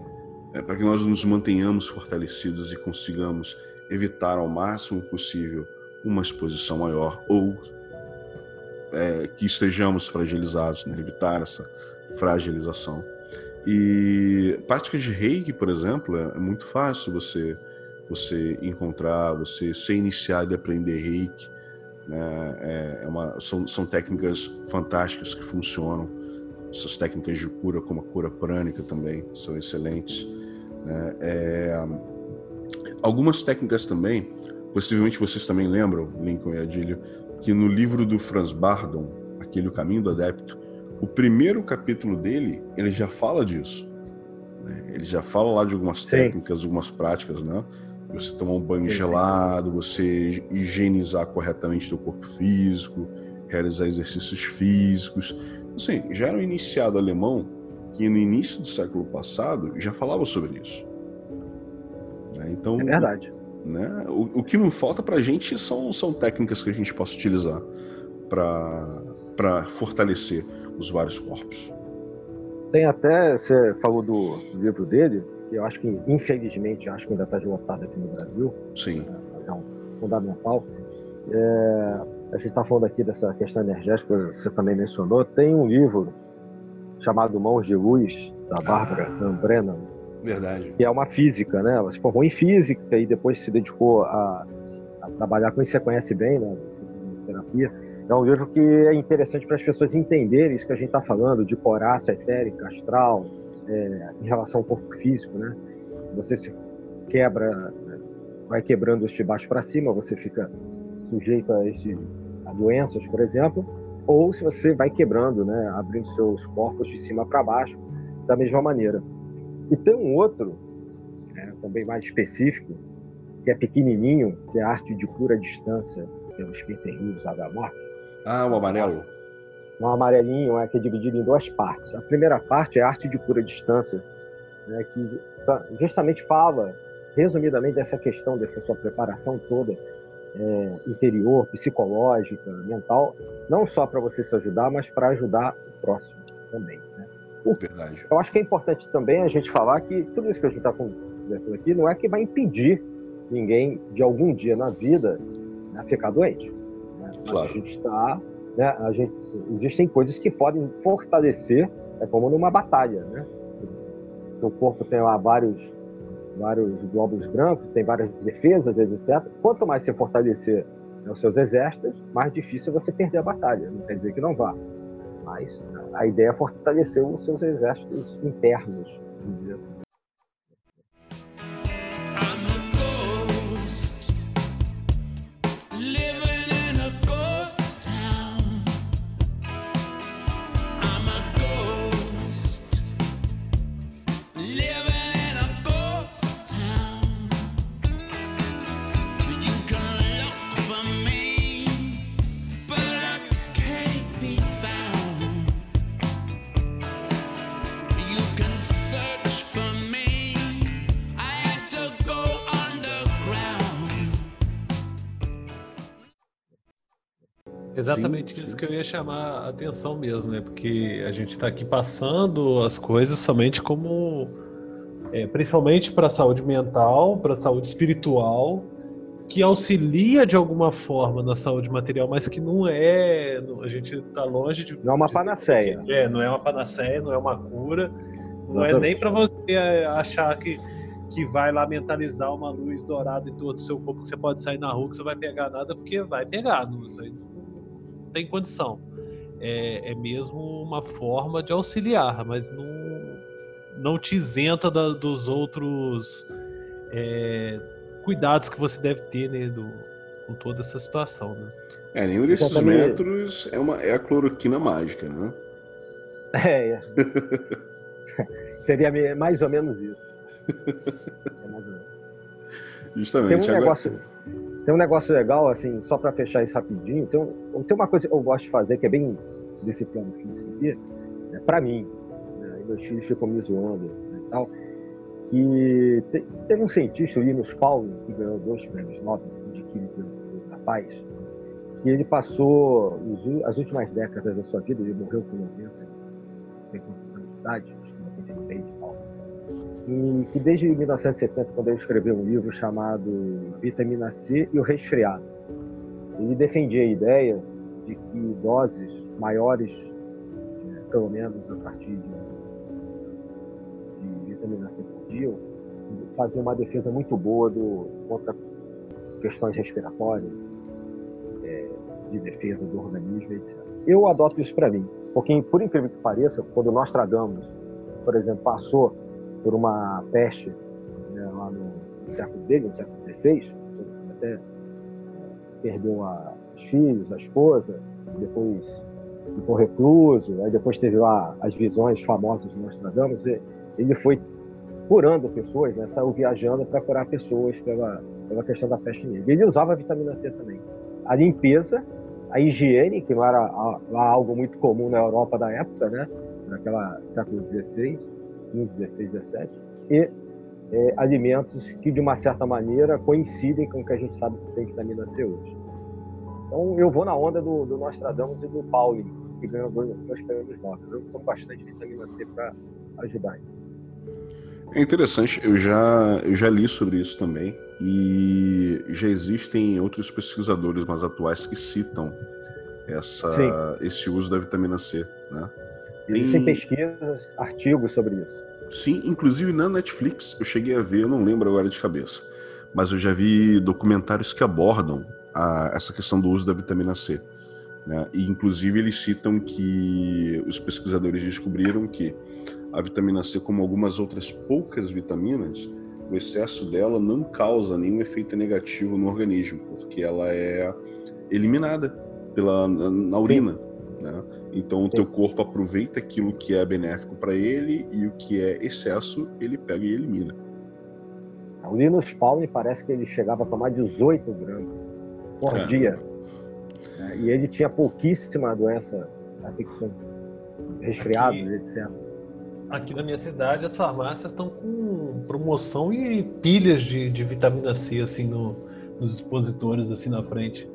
é, para que nós nos mantenhamos fortalecidos e consigamos evitar ao máximo possível uma exposição maior ou é, que estejamos fragilizados, né? evitar essa fragilização. E práticas de reiki, por exemplo, é, é muito fácil você você encontrar, você ser iniciado e aprender reiki. Né? É, é uma, são, são técnicas fantásticas que funcionam. Essas técnicas de cura, como a cura prânica também, são excelentes. Né? É, algumas técnicas também, possivelmente vocês também lembram, Lincoln e Adílio, que no livro do Franz Bardon, aquele O Caminho do Adepto, o primeiro capítulo dele, ele já fala disso. Né? Ele já fala lá de algumas sim. técnicas, algumas práticas, né? Você tomar um banho sim, gelado, você higienizar corretamente o corpo físico, realizar exercícios físicos. Assim, já era um iniciado alemão que no início do século passado já falava sobre isso. Né? Então, é verdade. Né? O, o que não falta para a gente são, são técnicas que a gente possa utilizar para fortalecer os vários corpos. Tem até, você falou do livro dele, que eu acho que, infelizmente, acho que ainda está esgotado aqui no Brasil. Sim. Né, mas é um fundamental. É, a gente está falando aqui dessa questão energética, você também mencionou. Tem um livro chamado Mãos de Luz, da Bárbara ah, Brennan. Verdade. Que é uma física, né? Ela se formou em física e depois se dedicou a, a trabalhar com isso, você conhece bem, né? Terapia um livro que é interessante para as pessoas entenderem isso que a gente está falando, de coraça etérica, astral, é, em relação ao corpo físico, né? Se você se quebra, vai quebrando de baixo para cima, você fica sujeito a, este, a doenças, por exemplo, ou se você vai quebrando, né, abrindo seus corpos de cima para baixo, da mesma maneira. E tem um outro, né, também mais específico, que é pequenininho, que é a arte de cura à distância, pelo Spencer Hughes, da morte ah, o amarelo. Um amarelinho é que é dividido em duas partes. A primeira parte é a arte de cura à distância, né, que justamente fala, resumidamente, dessa questão, dessa sua preparação toda é, interior, psicológica, mental, não só para você se ajudar, mas para ajudar o próximo também. Né? O, Verdade. Eu acho que é importante também a gente falar que tudo isso que a gente está conversando aqui não é que vai impedir ninguém de algum dia na vida né, ficar doente. Né? Claro. A gente está, né, a gente, existem coisas que podem fortalecer, é como numa batalha, né? Seu corpo tem lá vários vários glóbulos brancos, tem várias defesas, etc. Quanto mais você fortalecer né, os seus exércitos, mais difícil é você perder a batalha. Não quer dizer que não vá, mas a ideia é fortalecer os seus exércitos internos, vamos dizer assim. Exatamente sim, isso sim. que eu ia chamar a atenção mesmo, né? Porque a gente está aqui passando as coisas somente como. É, principalmente para a saúde mental, para a saúde espiritual, que auxilia de alguma forma na saúde material, mas que não é. A gente está longe de. Não é uma panaceia. É, não é uma panaceia, não é uma cura. Não Exatamente. é nem para você é, achar que, que vai lá mentalizar uma luz dourada em todo o seu corpo, que você pode sair na rua, que você vai pegar nada, porque vai pegar. Não, isso aí tem condição. É, é mesmo uma forma de auxiliar, mas não, não te isenta da, dos outros é, cuidados que você deve ter né, do, com toda essa situação. Né? É, nenhum desses metros é, uma, é a cloroquina mágica, né? É, é. seria mais ou menos isso. É mais ou menos. Justamente. Tem um negócio. Tem um negócio legal, assim, só para fechar isso rapidinho. Tem, um, tem uma coisa que eu gosto de fazer, que é bem desse plano físico aqui, né, para mim. Né, meus filhos ficam me zoando né, e tal. Que tem, teve um cientista, o Linus Pauling, que ganhou dois prêmios Nobel de Química da Paz, que ele passou as últimas décadas da sua vida, ele morreu com 90, não sei quantos anos de idade, e que desde 1970, quando ele escreveu um livro chamado Vitamina C e o Resfriado, ele defendia a ideia de que doses maiores, né, pelo menos a partir de, de vitamina C por dia, faziam uma defesa muito boa do, contra questões respiratórias, é, de defesa do organismo, etc. Eu adoto isso para mim, porque, por incrível que pareça, quando nós tradamos, por exemplo, passou por uma peste né, lá no, século dele, no século XVI, até é, perdeu a, os filhos, a esposa, depois ficou recluso, aí depois teve lá as visões famosas de Nostradamus, ele foi curando pessoas, né, saiu viajando para curar pessoas pela, pela questão da peste negra. Ele usava a vitamina C também. A limpeza, a higiene, que não era algo muito comum na Europa da época, né, naquela século XVI, 15, 16, 17, e é, alimentos que, de uma certa maneira, coincidem com o que a gente sabe que tem vitamina C hoje. Então, eu vou na onda do, do Nostradamus e do Pauling, que ganham dois, prêmios Nobel. Eu tomo bastante vitamina C para ajudar. É interessante, eu já, eu já li sobre isso também, e já existem outros pesquisadores mais atuais que citam essa, esse uso da vitamina C, né? Existem Tem... pesquisas, artigos sobre isso. Sim, inclusive na Netflix eu cheguei a ver, eu não lembro agora de cabeça, mas eu já vi documentários que abordam a, essa questão do uso da vitamina C. Né? E inclusive eles citam que os pesquisadores descobriram que a vitamina C, como algumas outras poucas vitaminas, o excesso dela não causa nenhum efeito negativo no organismo, porque ela é eliminada pela, na, na urina. Né? Então o teu corpo aproveita aquilo que é benéfico para ele e o que é excesso ele pega e elimina. O Linus Pauling parece que ele chegava a tomar 18 gramas por é. dia. Né? E ele tinha pouquíssima doença, resfriados, aqui, etc. Aqui na minha cidade as farmácias estão com promoção e pilhas de, de vitamina C assim no, dos expositores assim na frente.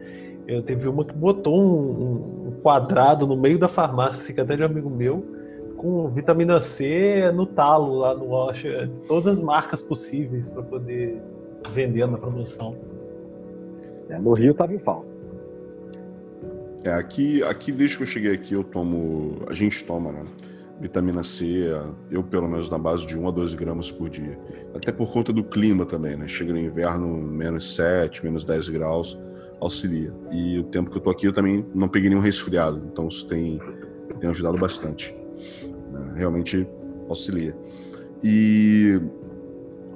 Eu teve uma que botou um, um quadrado no meio da farmácia, assim, que até de um amigo meu, com vitamina C no talo lá no Rocha, todas as marcas possíveis para poder vender na promoção. É, no Rio estava em falta. É, aqui, aqui, desde que eu cheguei aqui, eu tomo. A gente toma, né? Vitamina C, eu pelo menos na base de 1 a 12 gramas por dia. Até por conta do clima também, né? Chega no inverno, menos 7, menos 10 graus, auxilia. E o tempo que eu tô aqui, eu também não peguei nenhum resfriado, então isso tem, tem ajudado bastante. Né? Realmente auxilia. E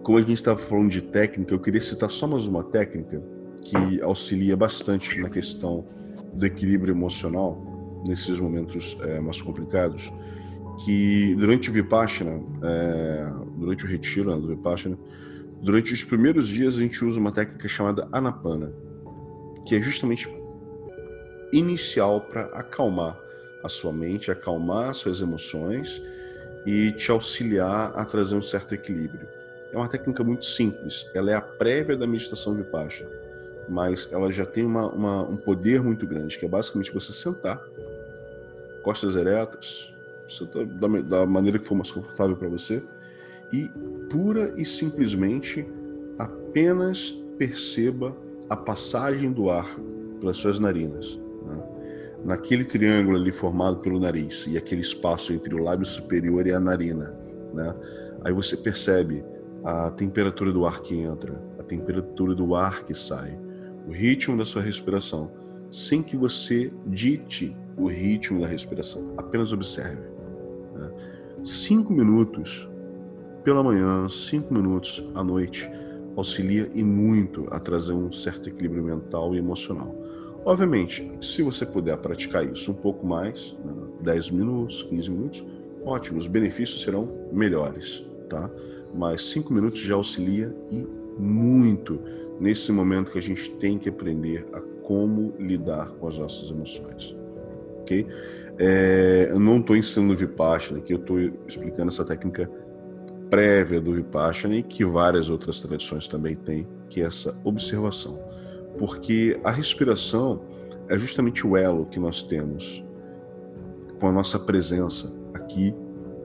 como a gente estava falando de técnica, eu queria citar só mais uma técnica que auxilia bastante na questão do equilíbrio emocional nesses momentos é, mais complicados, que durante o Vipassana, é, durante o retiro né, do Vipassana, durante os primeiros dias a gente usa uma técnica chamada Anapana, que é justamente inicial para acalmar a sua mente, acalmar suas emoções e te auxiliar a trazer um certo equilíbrio. É uma técnica muito simples, ela é a prévia da meditação Vipassana mas ela já tem uma, uma, um poder muito grande, que é basicamente você sentar, costas eretas, sentar da, da maneira que for mais confortável para você, e pura e simplesmente apenas perceba a passagem do ar pelas suas narinas. Né? Naquele triângulo ali formado pelo nariz e aquele espaço entre o lábio superior e a narina. Né? Aí você percebe a temperatura do ar que entra, a temperatura do ar que sai o ritmo da sua respiração, sem que você dite o ritmo da respiração. Apenas observe. Né? Cinco minutos pela manhã, cinco minutos à noite, auxilia e muito a trazer um certo equilíbrio mental e emocional. Obviamente, se você puder praticar isso um pouco mais, né, 10 minutos, 15 minutos, ótimo, os benefícios serão melhores, tá? Mas 5 minutos já auxilia e muito nesse momento que a gente tem que aprender a como lidar com as nossas emoções. Ok? É, eu não estou ensinando Vipassana, aqui eu estou explicando essa técnica prévia do Vipassana e que várias outras tradições também têm, que é essa observação. Porque a respiração é justamente o elo que nós temos com a nossa presença aqui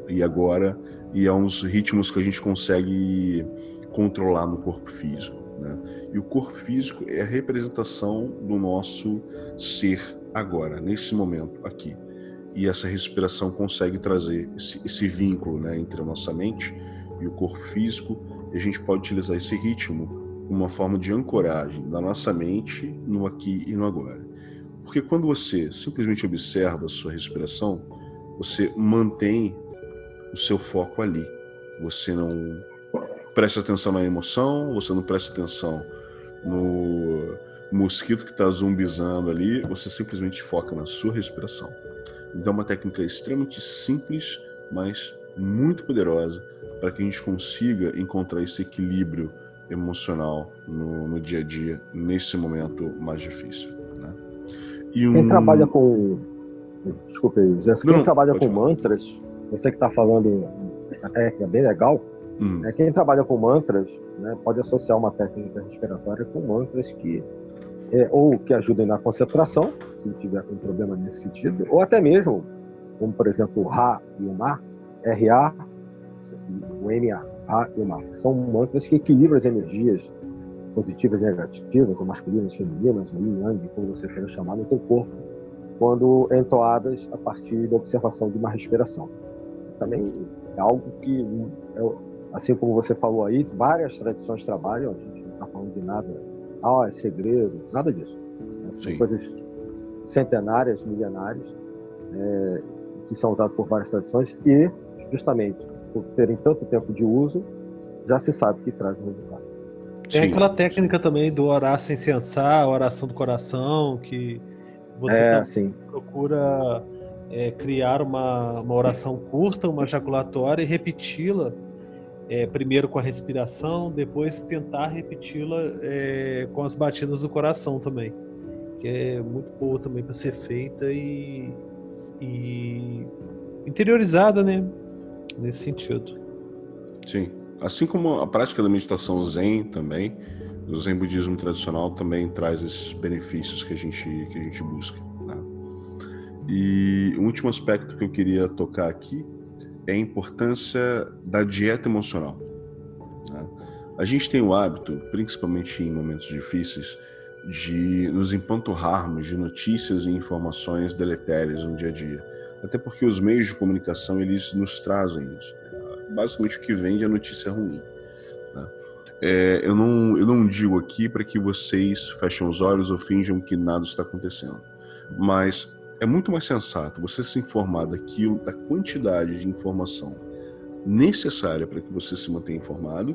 e agora e é uns ritmos que a gente consegue controlar no corpo físico. Né? E o corpo físico é a representação do nosso ser agora, nesse momento aqui. E essa respiração consegue trazer esse, esse vínculo né, entre a nossa mente e o corpo físico. A gente pode utilizar esse ritmo como uma forma de ancoragem da nossa mente no aqui e no agora. Porque quando você simplesmente observa a sua respiração, você mantém o seu foco ali. Você não presta atenção na emoção, você não presta atenção no mosquito que está zumbizando ali, você simplesmente foca na sua respiração. Então, é uma técnica extremamente simples, mas muito poderosa para que a gente consiga encontrar esse equilíbrio emocional no, no dia a dia, nesse momento mais difícil. Né? E um... Quem trabalha com. Desculpe, quem não, trabalha com mantras, você que está falando essa técnica bem legal, Hum. É, quem trabalha com mantras né, pode associar uma técnica respiratória com mantras que é, ou que ajudem na concentração, se tiver com problema nesse sentido, ou até mesmo, como por exemplo o Ra e o Ma, R-A, o M-A, Ra e o Ma. São mantras que equilibram as energias positivas e negativas, ou masculinas, femininas, ou yin yang, como você queira chamar, no teu corpo, quando entoadas a partir da observação de uma respiração. Também é algo que é assim como você falou aí, várias tradições trabalham, a gente não está falando de nada, ah, é segredo, nada disso. Né? São Sim. coisas centenárias, milenárias, é, que são usadas por várias tradições e, justamente, por terem tanto tempo de uso, já se sabe que traz resultado. Tem Sim. aquela técnica também do orar sem censar, a oração do coração, que você é, procura é, criar uma, uma oração curta, uma ejaculatória e repeti-la é, primeiro com a respiração, depois tentar repeti-la é, com as batidas do coração também, que é muito boa também para ser feita e, e interiorizada, né? Nesse sentido. Sim. Assim como a prática da meditação Zen também, O Zen budismo tradicional também traz esses benefícios que a gente, que a gente busca. Né? E o último aspecto que eu queria tocar aqui é a importância da dieta emocional. Né? A gente tem o hábito, principalmente em momentos difíceis, de nos empanturrarmos de notícias e informações deletérias no dia a dia. Até porque os meios de comunicação eles nos trazem isso. Basicamente o que vende é notícia ruim. Né? É, eu, não, eu não digo aqui para que vocês fechem os olhos ou finjam que nada está acontecendo. Mas é muito mais sensato você se informar daquilo, da quantidade de informação necessária para que você se mantenha informado,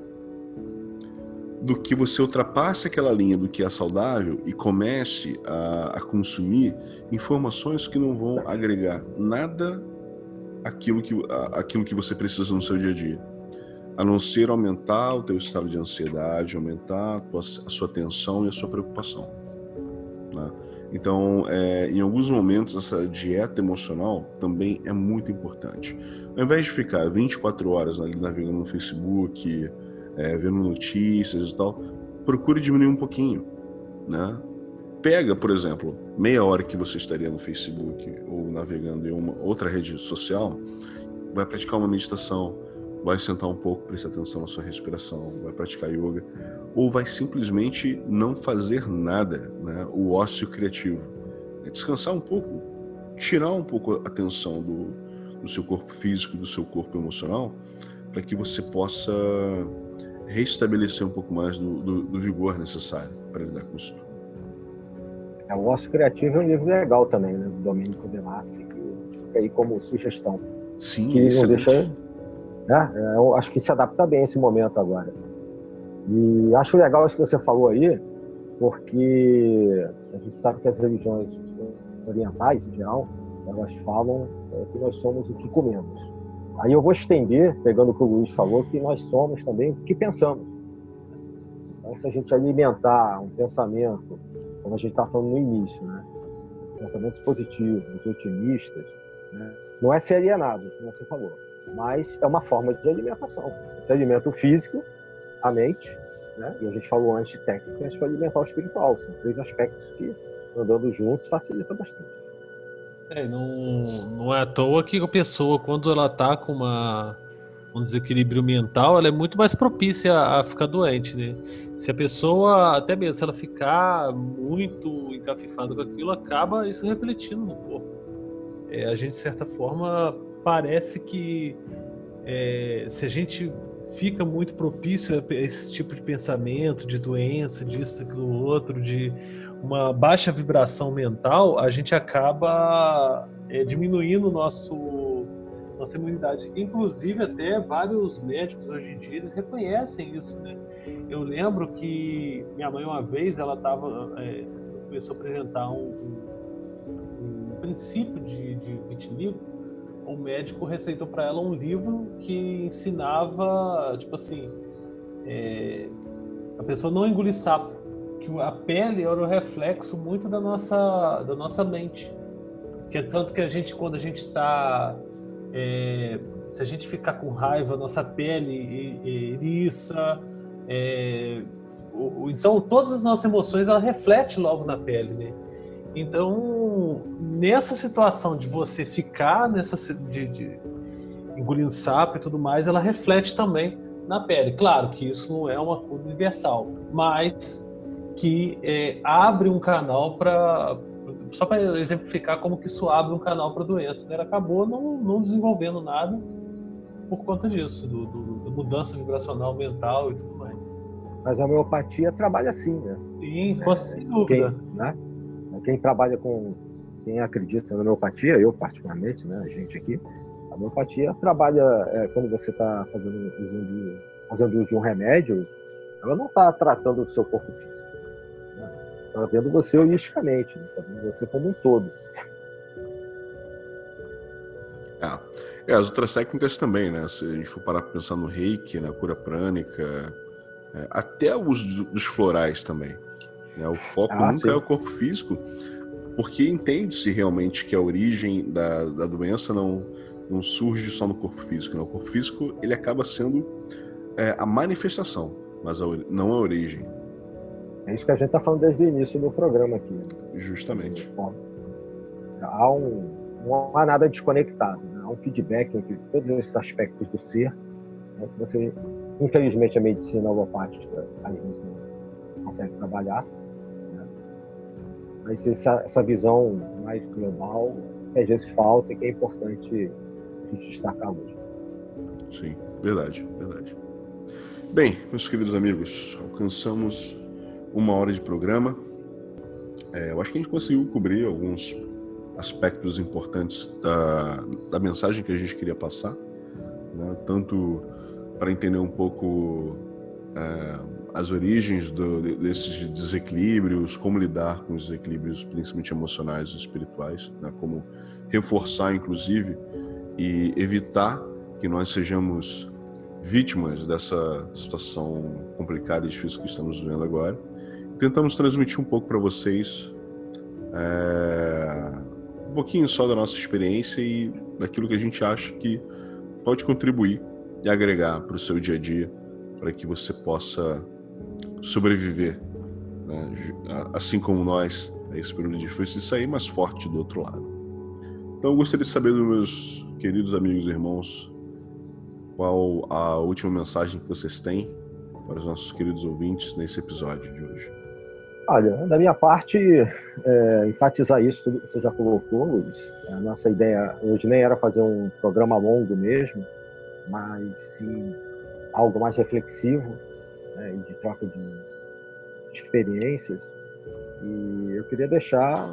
do que você ultrapasse aquela linha do que é saudável e comece a, a consumir informações que não vão agregar nada aquilo que, aquilo que você precisa no seu dia a dia a não ser aumentar o teu estado de ansiedade, aumentar a, tua, a sua tensão e a sua preocupação. Né? Então, é, em alguns momentos, essa dieta emocional também é muito importante. Ao invés de ficar 24 horas ali navegando no Facebook, é, vendo notícias e tal, procure diminuir um pouquinho. Né? Pega, por exemplo, meia hora que você estaria no Facebook ou navegando em uma outra rede social, vai praticar uma meditação, vai sentar um pouco, prestar atenção na sua respiração, vai praticar yoga, ou vai simplesmente não fazer nada, né? o ócio criativo. É descansar um pouco, tirar um pouco a atenção do, do seu corpo físico, do seu corpo emocional, para que você possa restabelecer um pouco mais do, do, do vigor necessário para lidar com isso. É, o ócio criativo é um livro legal também, né? do Domênico De Massi, que fica aí como sugestão. Sim, que não deixa né? Eu acho que se adapta bem esse momento agora. E acho legal isso que você falou aí, porque a gente sabe que as religiões orientais, em geral, elas falam é, que nós somos o que comemos. Aí eu vou estender, pegando o que o Luiz falou, que nós somos também o que pensamos. Então, se a gente alimentar um pensamento, como a gente está falando no início, né? pensamentos positivos, otimistas, né? não é ser alienado, como você falou mas é uma forma de alimentação. Você alimenta o físico, a mente, né? e a gente falou antes técnicas para alimentar o espiritual. São três aspectos que, andando juntos, facilita bastante. É, não, não é à toa que a pessoa, quando ela está com uma, um desequilíbrio mental, ela é muito mais propícia a, ficar doente, né? Se a pessoa, até mesmo se ela ficar muito encafifada com aquilo, acaba isso refletindo no corpo. É, a gente, de certa forma, parece que é, se a gente fica muito propício a esse tipo de pensamento, de doença, disso, daquilo outro, de uma baixa vibração mental, a gente acaba é, diminuindo nosso nossa imunidade. Inclusive até vários médicos hoje em dia eles reconhecem isso, né? Eu lembro que minha mãe uma vez ela estava é, começou a apresentar um, um, um princípio de, de vitiligo o médico receitou para ela um livro que ensinava, tipo assim, é, a pessoa não engolir sapo, que a pele era o reflexo muito da nossa, da nossa mente. Que é tanto que a gente, quando a gente está. É, se a gente ficar com raiva, nossa pele eriça. É, então, todas as nossas emoções, ela reflete logo na pele, né? Então, nessa situação de você ficar nessa de, de engolindo sapo e tudo mais, ela reflete também na pele. Claro que isso não é uma cura universal, mas que é, abre um canal para só para exemplificar como que isso abre um canal para a doença. Né? Ela acabou não, não desenvolvendo nada por conta disso, do, do, da mudança vibracional mental e tudo mais. Mas a homeopatia trabalha assim, né? Sim, é, sem dúvida. Quem, né? Quem trabalha com, quem acredita na homeopatia, eu particularmente, né, a gente aqui, a homeopatia trabalha é, quando você está fazendo, fazendo uso de um remédio, ela não está tratando do seu corpo físico. Né? Está vendo você holisticamente, está né? vendo você como um todo. É. é, as outras técnicas também, né? Se a gente for parar para pensar no reiki, na cura prânica, é, até o uso dos florais também. Né? O foco ah, nunca sim. é o corpo físico, porque entende-se realmente que a origem da, da doença não, não surge só no corpo físico. Né? O corpo físico ele acaba sendo é, a manifestação, mas a, não a origem. É isso que a gente está falando desde o início do programa aqui. Justamente. Há um, não há nada desconectado, né? há um feedback entre todos esses aspectos do ser, né? você, infelizmente, a medicina alopática às vezes não consegue trabalhar, né? mas essa, essa visão mais global, que às vezes falta e que é importante a gente destacar hoje. Sim, verdade, verdade. Bem, meus queridos amigos, alcançamos uma hora de programa. É, eu acho que a gente conseguiu cobrir alguns aspectos importantes da, da mensagem que a gente queria passar, né? tanto para entender um pouco é, as origens do, desses desequilíbrios, como lidar com os desequilíbrios, principalmente emocionais e espirituais, né? como reforçar, inclusive, e evitar que nós sejamos vítimas dessa situação complicada e difícil que estamos vivendo agora. Tentamos transmitir um pouco para vocês é, um pouquinho só da nossa experiência e daquilo que a gente acha que pode contribuir e agregar para o seu dia a dia, para que você possa sobreviver, né? assim como nós, a esse período difícil, e sair mais forte do outro lado. Então, eu gostaria de saber dos meus queridos amigos e irmãos qual a última mensagem que vocês têm para os nossos queridos ouvintes nesse episódio de hoje? Olha, da minha parte, é, enfatizar isso tudo que você já colocou, Luiz. A nossa ideia hoje nem era fazer um programa longo mesmo, mas sim algo mais reflexivo né, e de troca de experiências. E eu queria deixar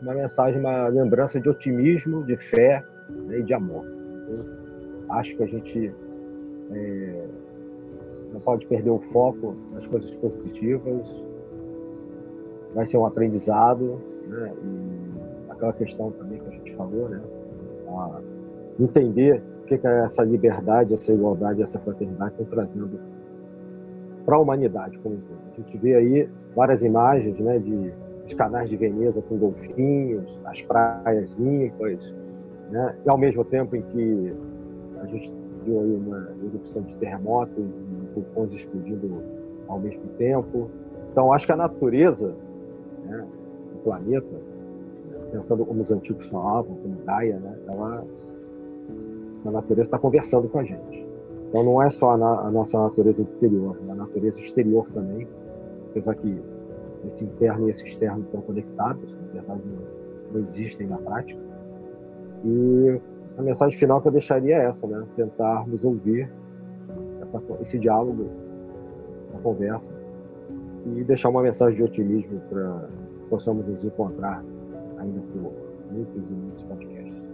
uma mensagem, uma lembrança de otimismo, de fé né, e de amor. Eu acho que a gente é, não pode perder o foco nas coisas positivas. Vai ser um aprendizado, né? E aquela questão também que a gente falou, né? A entender o que, é essa liberdade, essa igualdade, essa fraternidade estão trazendo para a humanidade como um todo. A gente vê aí várias imagens, né? De os canais de Veneza com golfinhos, as praias limpas, né? E ao mesmo tempo em que a gente viu aí uma erupção de terremotos e vulcões explodindo ao mesmo tempo. Então, acho que a natureza, né, o planeta, pensando como os antigos falavam, como Gaia, né, ela, a natureza está conversando com a gente. Então, não é só a, a nossa natureza interior, é a natureza exterior também, apesar que esse interno e esse externo estão conectados, na verdade não, não existem na prática. E a mensagem final que eu deixaria é essa, né? Tentarmos ouvir essa, esse diálogo, essa conversa e deixar uma mensagem de otimismo para possamos nos encontrar ainda por muitos e muitos podcasts.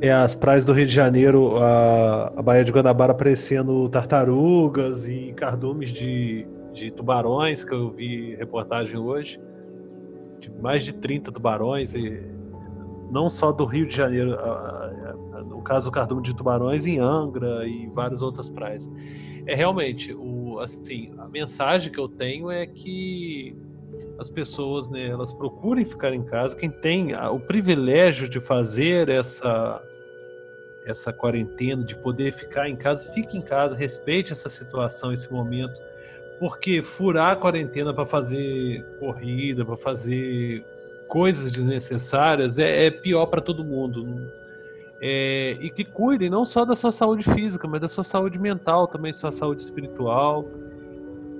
É, as praias do Rio de Janeiro, a, a Baía de Guanabara aparecendo tartarugas e cardumes de, de tubarões, que eu vi reportagem hoje. De mais de 30 tubarões e não só do Rio de Janeiro, no caso o Cardume de Tubarões, em Angra e várias outras praias. É realmente, o, assim, a mensagem que eu tenho é que as pessoas, né, elas procurem ficar em casa. Quem tem o privilégio de fazer essa essa quarentena, de poder ficar em casa, fique em casa, respeite essa situação, esse momento, porque furar a quarentena para fazer corrida, para fazer coisas desnecessárias é, é pior para todo mundo. É, e que cuidem não só da sua saúde física, mas da sua saúde mental, também sua saúde espiritual.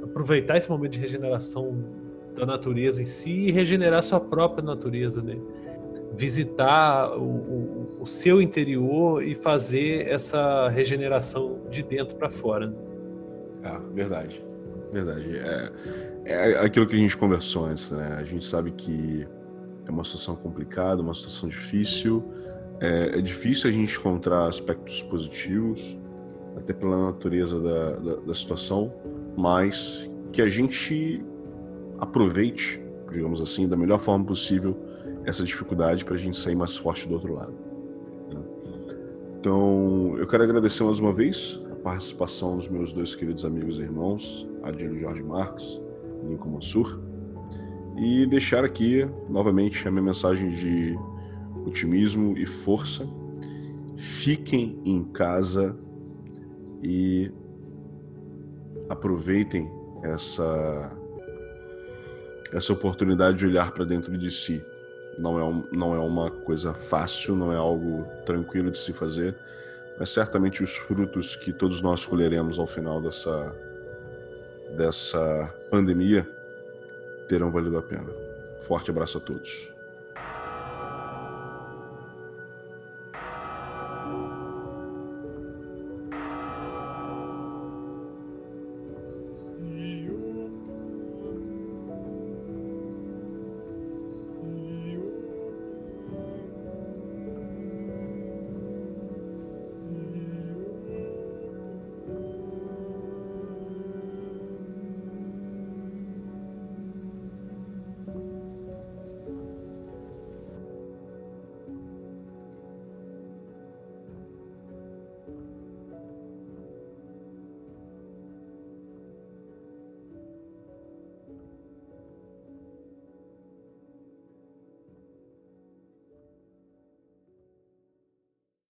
Aproveitar esse momento de regeneração da natureza em si e regenerar sua própria natureza, né? Visitar o, o, o seu interior e fazer essa regeneração de dentro para fora. Né? Ah, verdade. Verdade. É, é aquilo que a gente conversou antes, né? A gente sabe que é uma situação complicada, uma situação difícil. É, é, difícil a gente encontrar aspectos positivos, até pela natureza da, da, da situação, mas que a gente aproveite, digamos assim, da melhor forma possível essa dificuldade para a gente sair mais forte do outro lado. Né? Então, eu quero agradecer mais uma vez a participação dos meus dois queridos amigos e irmãos, Adílio Jorge Marques e Lincoln Mansur e deixar aqui novamente a minha mensagem de otimismo e força. Fiquem em casa e aproveitem essa essa oportunidade de olhar para dentro de si. Não é, um, não é uma coisa fácil, não é algo tranquilo de se fazer, mas certamente os frutos que todos nós colheremos ao final dessa, dessa pandemia terão valido a pena. Forte abraço a todos.